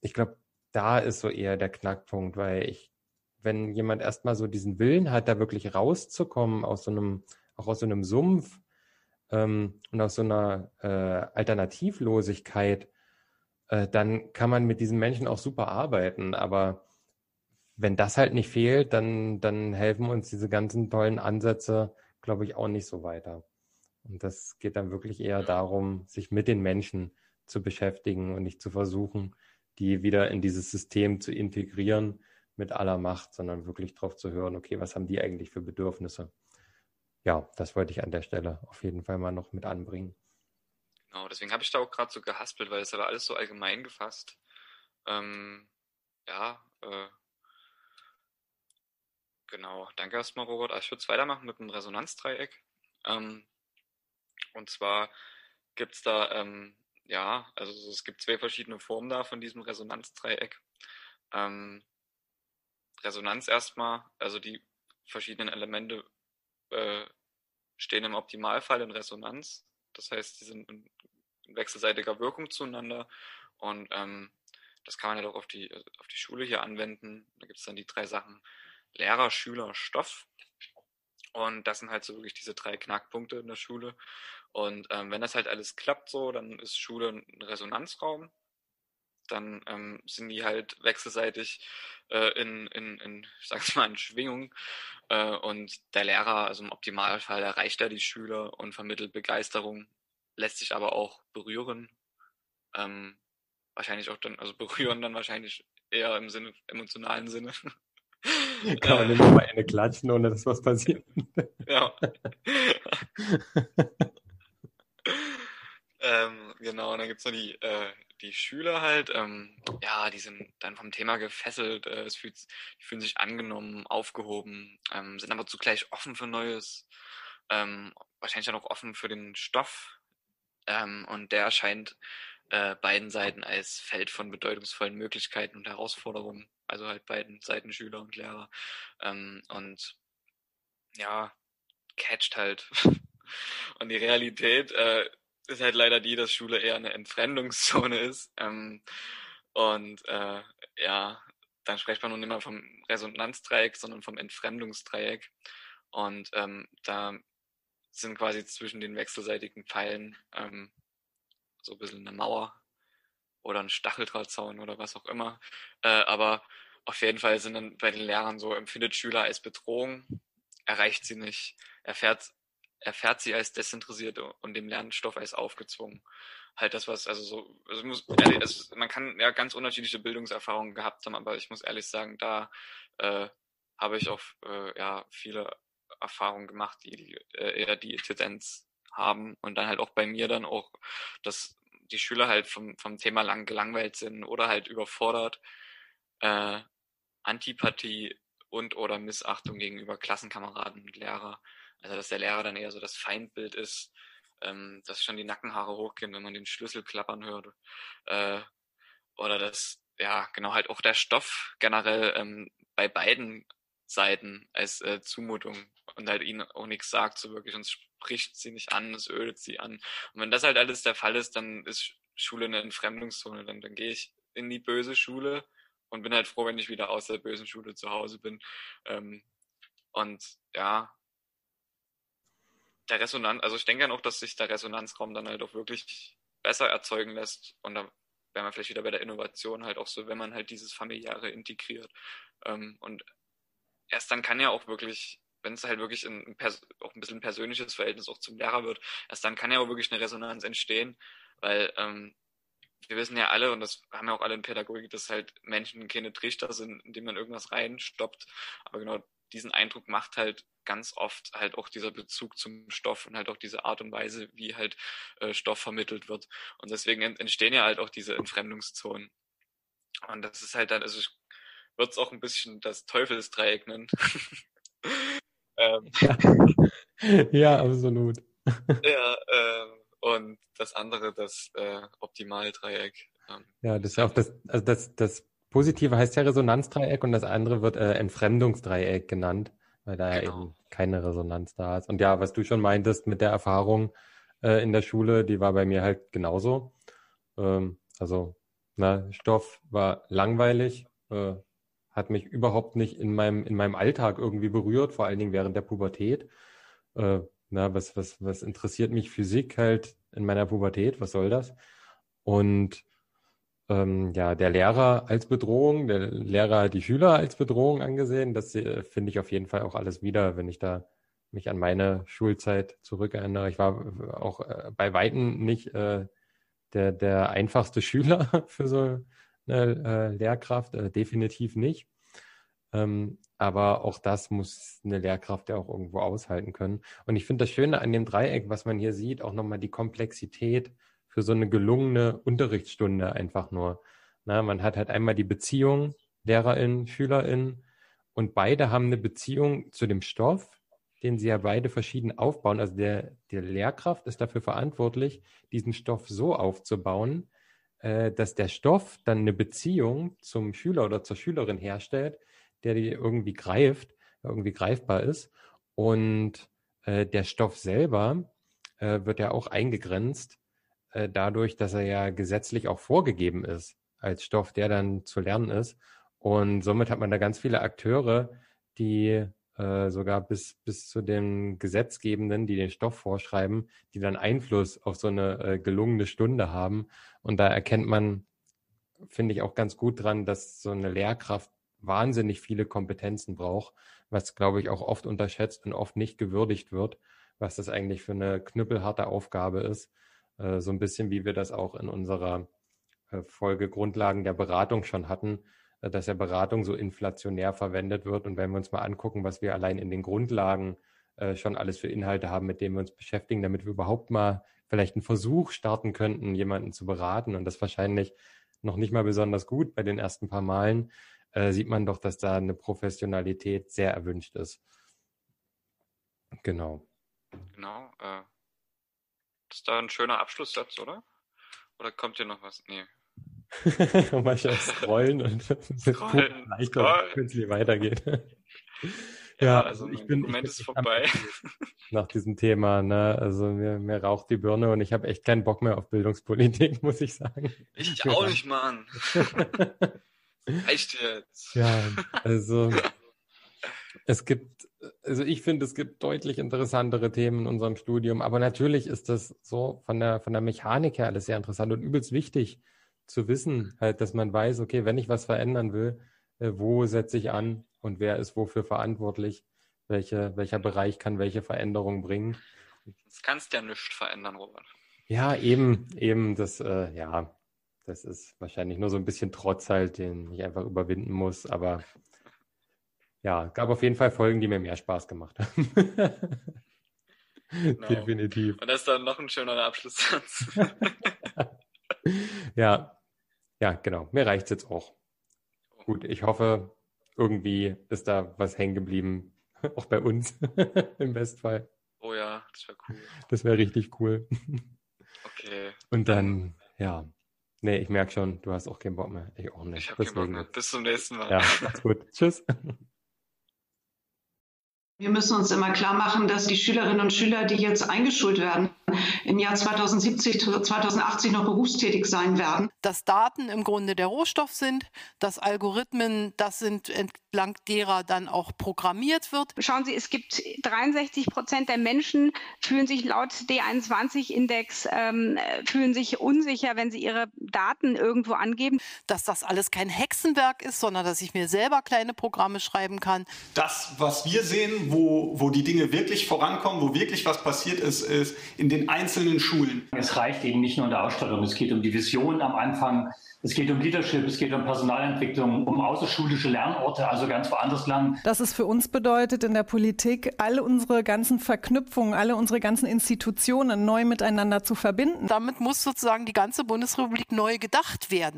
ich glaube, da ist so eher der Knackpunkt, weil ich, wenn jemand erstmal so diesen Willen hat, da wirklich rauszukommen aus so einem, auch aus so einem Sumpf ähm, und aus so einer äh, Alternativlosigkeit, äh, dann kann man mit diesen Menschen auch super arbeiten. Aber wenn das halt nicht fehlt, dann, dann helfen uns diese ganzen tollen Ansätze, glaube ich, auch nicht so weiter. Und das geht dann wirklich eher darum, sich mit den Menschen zu beschäftigen und nicht zu versuchen, die wieder in dieses System zu integrieren mit aller Macht, sondern wirklich drauf zu hören, okay, was haben die eigentlich für Bedürfnisse? Ja, das wollte ich an der Stelle auf jeden Fall mal noch mit anbringen. genau, deswegen habe ich da auch gerade so gehaspelt, weil es aber alles so allgemein gefasst. Ähm, ja, äh, genau. Danke erstmal, Robert. Ich würde es weitermachen mit einem Resonanzdreieck. Ähm, und zwar gibt es da, ähm, ja, also es gibt zwei verschiedene Formen da von diesem Resonanzdreieck. Ähm, Resonanz erstmal, also die verschiedenen Elemente äh, stehen im Optimalfall in Resonanz. Das heißt, sie sind in wechselseitiger Wirkung zueinander und ähm, das kann man ja doch auf die, auf die Schule hier anwenden. Da gibt es dann die drei Sachen Lehrer, Schüler, Stoff. Und das sind halt so wirklich diese drei Knackpunkte in der Schule. Und ähm, wenn das halt alles klappt so, dann ist Schule ein Resonanzraum. Dann ähm, sind die halt wechselseitig äh, in, in, in, ich sag's mal, in Schwingung. Äh, und der Lehrer, also im Optimalfall, erreicht er die Schüler und vermittelt Begeisterung, lässt sich aber auch berühren. Ähm, wahrscheinlich auch dann, also berühren dann wahrscheinlich eher im Sinne, emotionalen Sinne. Kann man nicht mal eine klatschen, ohne dass was passiert. ja. ähm, genau, und dann gibt's noch die, äh, die Schüler halt, ähm, ja, die sind dann vom Thema gefesselt, äh, es fühlt, die fühlen sich angenommen, aufgehoben, ähm, sind aber zugleich offen für Neues, ähm, wahrscheinlich dann auch offen für den Stoff. Ähm, und der erscheint äh, beiden Seiten als Feld von bedeutungsvollen Möglichkeiten und Herausforderungen, also halt beiden Seiten Schüler und Lehrer. Ähm, und ja, catcht halt. und die Realität äh, ist halt leider die, dass Schule eher eine Entfremdungszone ist. Ähm, und äh, ja, dann spricht man nun immer vom Resonanzdreieck, sondern vom Entfremdungsdreieck. Und ähm, da sind quasi zwischen den wechselseitigen Pfeilen ähm, so ein bisschen eine Mauer oder ein Stacheldrahtzaun oder was auch immer. Äh, aber auf jeden Fall sind dann bei den Lehrern so, empfindet Schüler als Bedrohung, erreicht sie nicht, erfährt erfährt sie als desinteressiert und dem Lernstoff als aufgezwungen. Halt das, was, also so, also muss, ehrlich, also man kann ja ganz unterschiedliche Bildungserfahrungen gehabt haben, aber ich muss ehrlich sagen, da äh, habe ich auch äh, ja, viele Erfahrungen gemacht, die, die äh, eher die Tendenz haben und dann halt auch bei mir dann auch, dass die Schüler halt vom, vom Thema lang gelangweilt sind oder halt überfordert, äh, Antipathie und oder Missachtung gegenüber Klassenkameraden und Lehrer also dass der Lehrer dann eher so das Feindbild ist, ähm, dass schon die Nackenhaare hochgehen, wenn man den Schlüssel klappern hört. Äh, oder dass, ja, genau, halt auch der Stoff generell ähm, bei beiden Seiten als äh, Zumutung und halt ihnen auch nichts sagt, so wirklich, und es spricht sie nicht an, es ödet sie an. Und wenn das halt alles der Fall ist, dann ist Schule eine Entfremdungszone, dann, dann gehe ich in die böse Schule und bin halt froh, wenn ich wieder aus der bösen Schule zu Hause bin. Ähm, und ja, der Resonanz, also ich denke ja noch, dass sich der Resonanzraum dann halt auch wirklich besser erzeugen lässt. Und da wäre man vielleicht wieder bei der Innovation halt auch so, wenn man halt dieses familiäre integriert. Ähm, und erst dann kann ja auch wirklich, wenn es halt wirklich ein, auch ein bisschen ein persönliches Verhältnis auch zum Lehrer wird, erst dann kann ja auch wirklich eine Resonanz entstehen, weil ähm, wir wissen ja alle, und das haben ja auch alle in Pädagogik, dass halt Menschen keine Trichter sind, indem man irgendwas reinstoppt. Aber genau diesen Eindruck macht halt ganz oft halt auch dieser Bezug zum Stoff und halt auch diese Art und Weise, wie halt äh, Stoff vermittelt wird. Und deswegen entstehen ja halt auch diese Entfremdungszonen. Und das ist halt dann, also ich würde es auch ein bisschen das Teufelsdreieck nennen. ähm, ja. ja, absolut. ja, äh, und das andere, das äh, Optimaldreieck. Ähm, ja, das ist auch das, also das, das Positive heißt ja Resonanzdreieck und das andere wird äh, Entfremdungsdreieck genannt, weil da genau. ja eben keine Resonanz da ist. Und ja, was du schon meintest mit der Erfahrung äh, in der Schule, die war bei mir halt genauso. Ähm, also, na, Stoff war langweilig, äh, hat mich überhaupt nicht in meinem, in meinem Alltag irgendwie berührt, vor allen Dingen während der Pubertät. Äh, na, was, was, was interessiert mich Physik halt in meiner Pubertät? Was soll das? Und ähm, ja, der Lehrer als Bedrohung, der Lehrer hat die Schüler als Bedrohung angesehen. Das äh, finde ich auf jeden Fall auch alles wieder, wenn ich da mich an meine Schulzeit zurückerinnere. Ich war auch äh, bei Weitem nicht äh, der, der einfachste Schüler für so eine äh, Lehrkraft, äh, definitiv nicht. Ähm, aber auch das muss eine Lehrkraft ja auch irgendwo aushalten können. Und ich finde das Schöne an dem Dreieck, was man hier sieht, auch nochmal die Komplexität für so eine gelungene Unterrichtsstunde einfach nur. Na, man hat halt einmal die Beziehung Lehrerin, Schülerin und beide haben eine Beziehung zu dem Stoff, den sie ja beide verschieden aufbauen. Also der, der Lehrkraft ist dafür verantwortlich, diesen Stoff so aufzubauen, äh, dass der Stoff dann eine Beziehung zum Schüler oder zur Schülerin herstellt, der die irgendwie greift, irgendwie greifbar ist. Und äh, der Stoff selber äh, wird ja auch eingegrenzt äh, dadurch, dass er ja gesetzlich auch vorgegeben ist als Stoff, der dann zu lernen ist. Und somit hat man da ganz viele Akteure, die äh, sogar bis, bis zu den Gesetzgebenden, die den Stoff vorschreiben, die dann Einfluss auf so eine äh, gelungene Stunde haben. Und da erkennt man, finde ich, auch ganz gut dran, dass so eine Lehrkraft wahnsinnig viele Kompetenzen braucht, was, glaube ich, auch oft unterschätzt und oft nicht gewürdigt wird, was das eigentlich für eine knüppelharte Aufgabe ist. Äh, so ein bisschen wie wir das auch in unserer äh, Folge Grundlagen der Beratung schon hatten, äh, dass ja Beratung so inflationär verwendet wird. Und wenn wir uns mal angucken, was wir allein in den Grundlagen schon alles für Inhalte haben, mit denen wir uns beschäftigen, damit wir überhaupt mal vielleicht einen Versuch starten könnten, jemanden zu beraten und das wahrscheinlich noch nicht mal besonders gut bei den ersten paar Malen, äh, sieht man doch, dass da eine Professionalität sehr erwünscht ist. Genau. Genau. Äh, ist da ein schöner Abschlusssatz, oder? Oder kommt hier noch was? Nee, mal schnell scrollen und scrollen, vielleicht wenn es weitergeht. Ja, ja, also ich bin, Moment ich bin ist vorbei. Nach diesem Thema, ne? Also mir, mir raucht die Birne und ich habe echt keinen Bock mehr auf Bildungspolitik, muss ich sagen. Ich auch nicht, Mann. Reicht jetzt. Ja, also es gibt, also ich finde, es gibt deutlich interessantere Themen in unserem Studium, aber natürlich ist das so von der, von der Mechanik her alles sehr interessant und übelst wichtig zu wissen, halt, dass man weiß, okay, wenn ich was verändern will, äh, wo setze ich an und wer ist wofür verantwortlich, welche, welcher Bereich kann welche Veränderung bringen. Das kannst ja nichts verändern, Robert. Ja, eben, eben, das, äh, ja, das ist wahrscheinlich nur so ein bisschen Trotz halt, den ich einfach überwinden muss, aber ja, gab auf jeden Fall Folgen, die mir mehr Spaß gemacht haben. genau. Definitiv. Und das ist dann noch ein schöner Abschlusssatz. ja, ja, genau. Mir reicht es jetzt auch. Gut, ich hoffe, irgendwie ist da was hängen geblieben. Auch bei uns im Bestfall. Oh ja, das wäre cool. Das wäre richtig cool. Okay. Und dann, ja. Nee, ich merke schon, du hast auch keinen Bock mehr. Ich auch nicht. Ich habe keinen Bock mehr. Bis zum nächsten Mal. Ja, gut. Tschüss. Wir müssen uns immer klar machen, dass die Schülerinnen und Schüler, die jetzt eingeschult werden, im Jahr 2070, 2080 noch berufstätig sein werden. Dass Daten im Grunde der Rohstoff sind, dass Algorithmen das sind, entlang derer dann auch programmiert wird. Schauen Sie, es gibt 63 Prozent der Menschen fühlen sich laut D21-Index ähm, fühlen sich unsicher, wenn sie ihre Daten irgendwo angeben. Dass das alles kein Hexenwerk ist, sondern dass ich mir selber kleine Programme schreiben kann. Das, was wir sehen, wo, wo die Dinge wirklich vorankommen, wo wirklich was passiert ist, ist in den einzelnen Schulen. Es reicht eben nicht nur in der Ausstattung, es geht um die Vision am Anfang, es geht um Leadership, es geht um Personalentwicklung, um außerschulische Lernorte, also ganz woanders lernen. Das es für uns bedeutet, in der Politik alle unsere ganzen Verknüpfungen, alle unsere ganzen Institutionen neu miteinander zu verbinden. Damit muss sozusagen die ganze Bundesrepublik neu gedacht werden.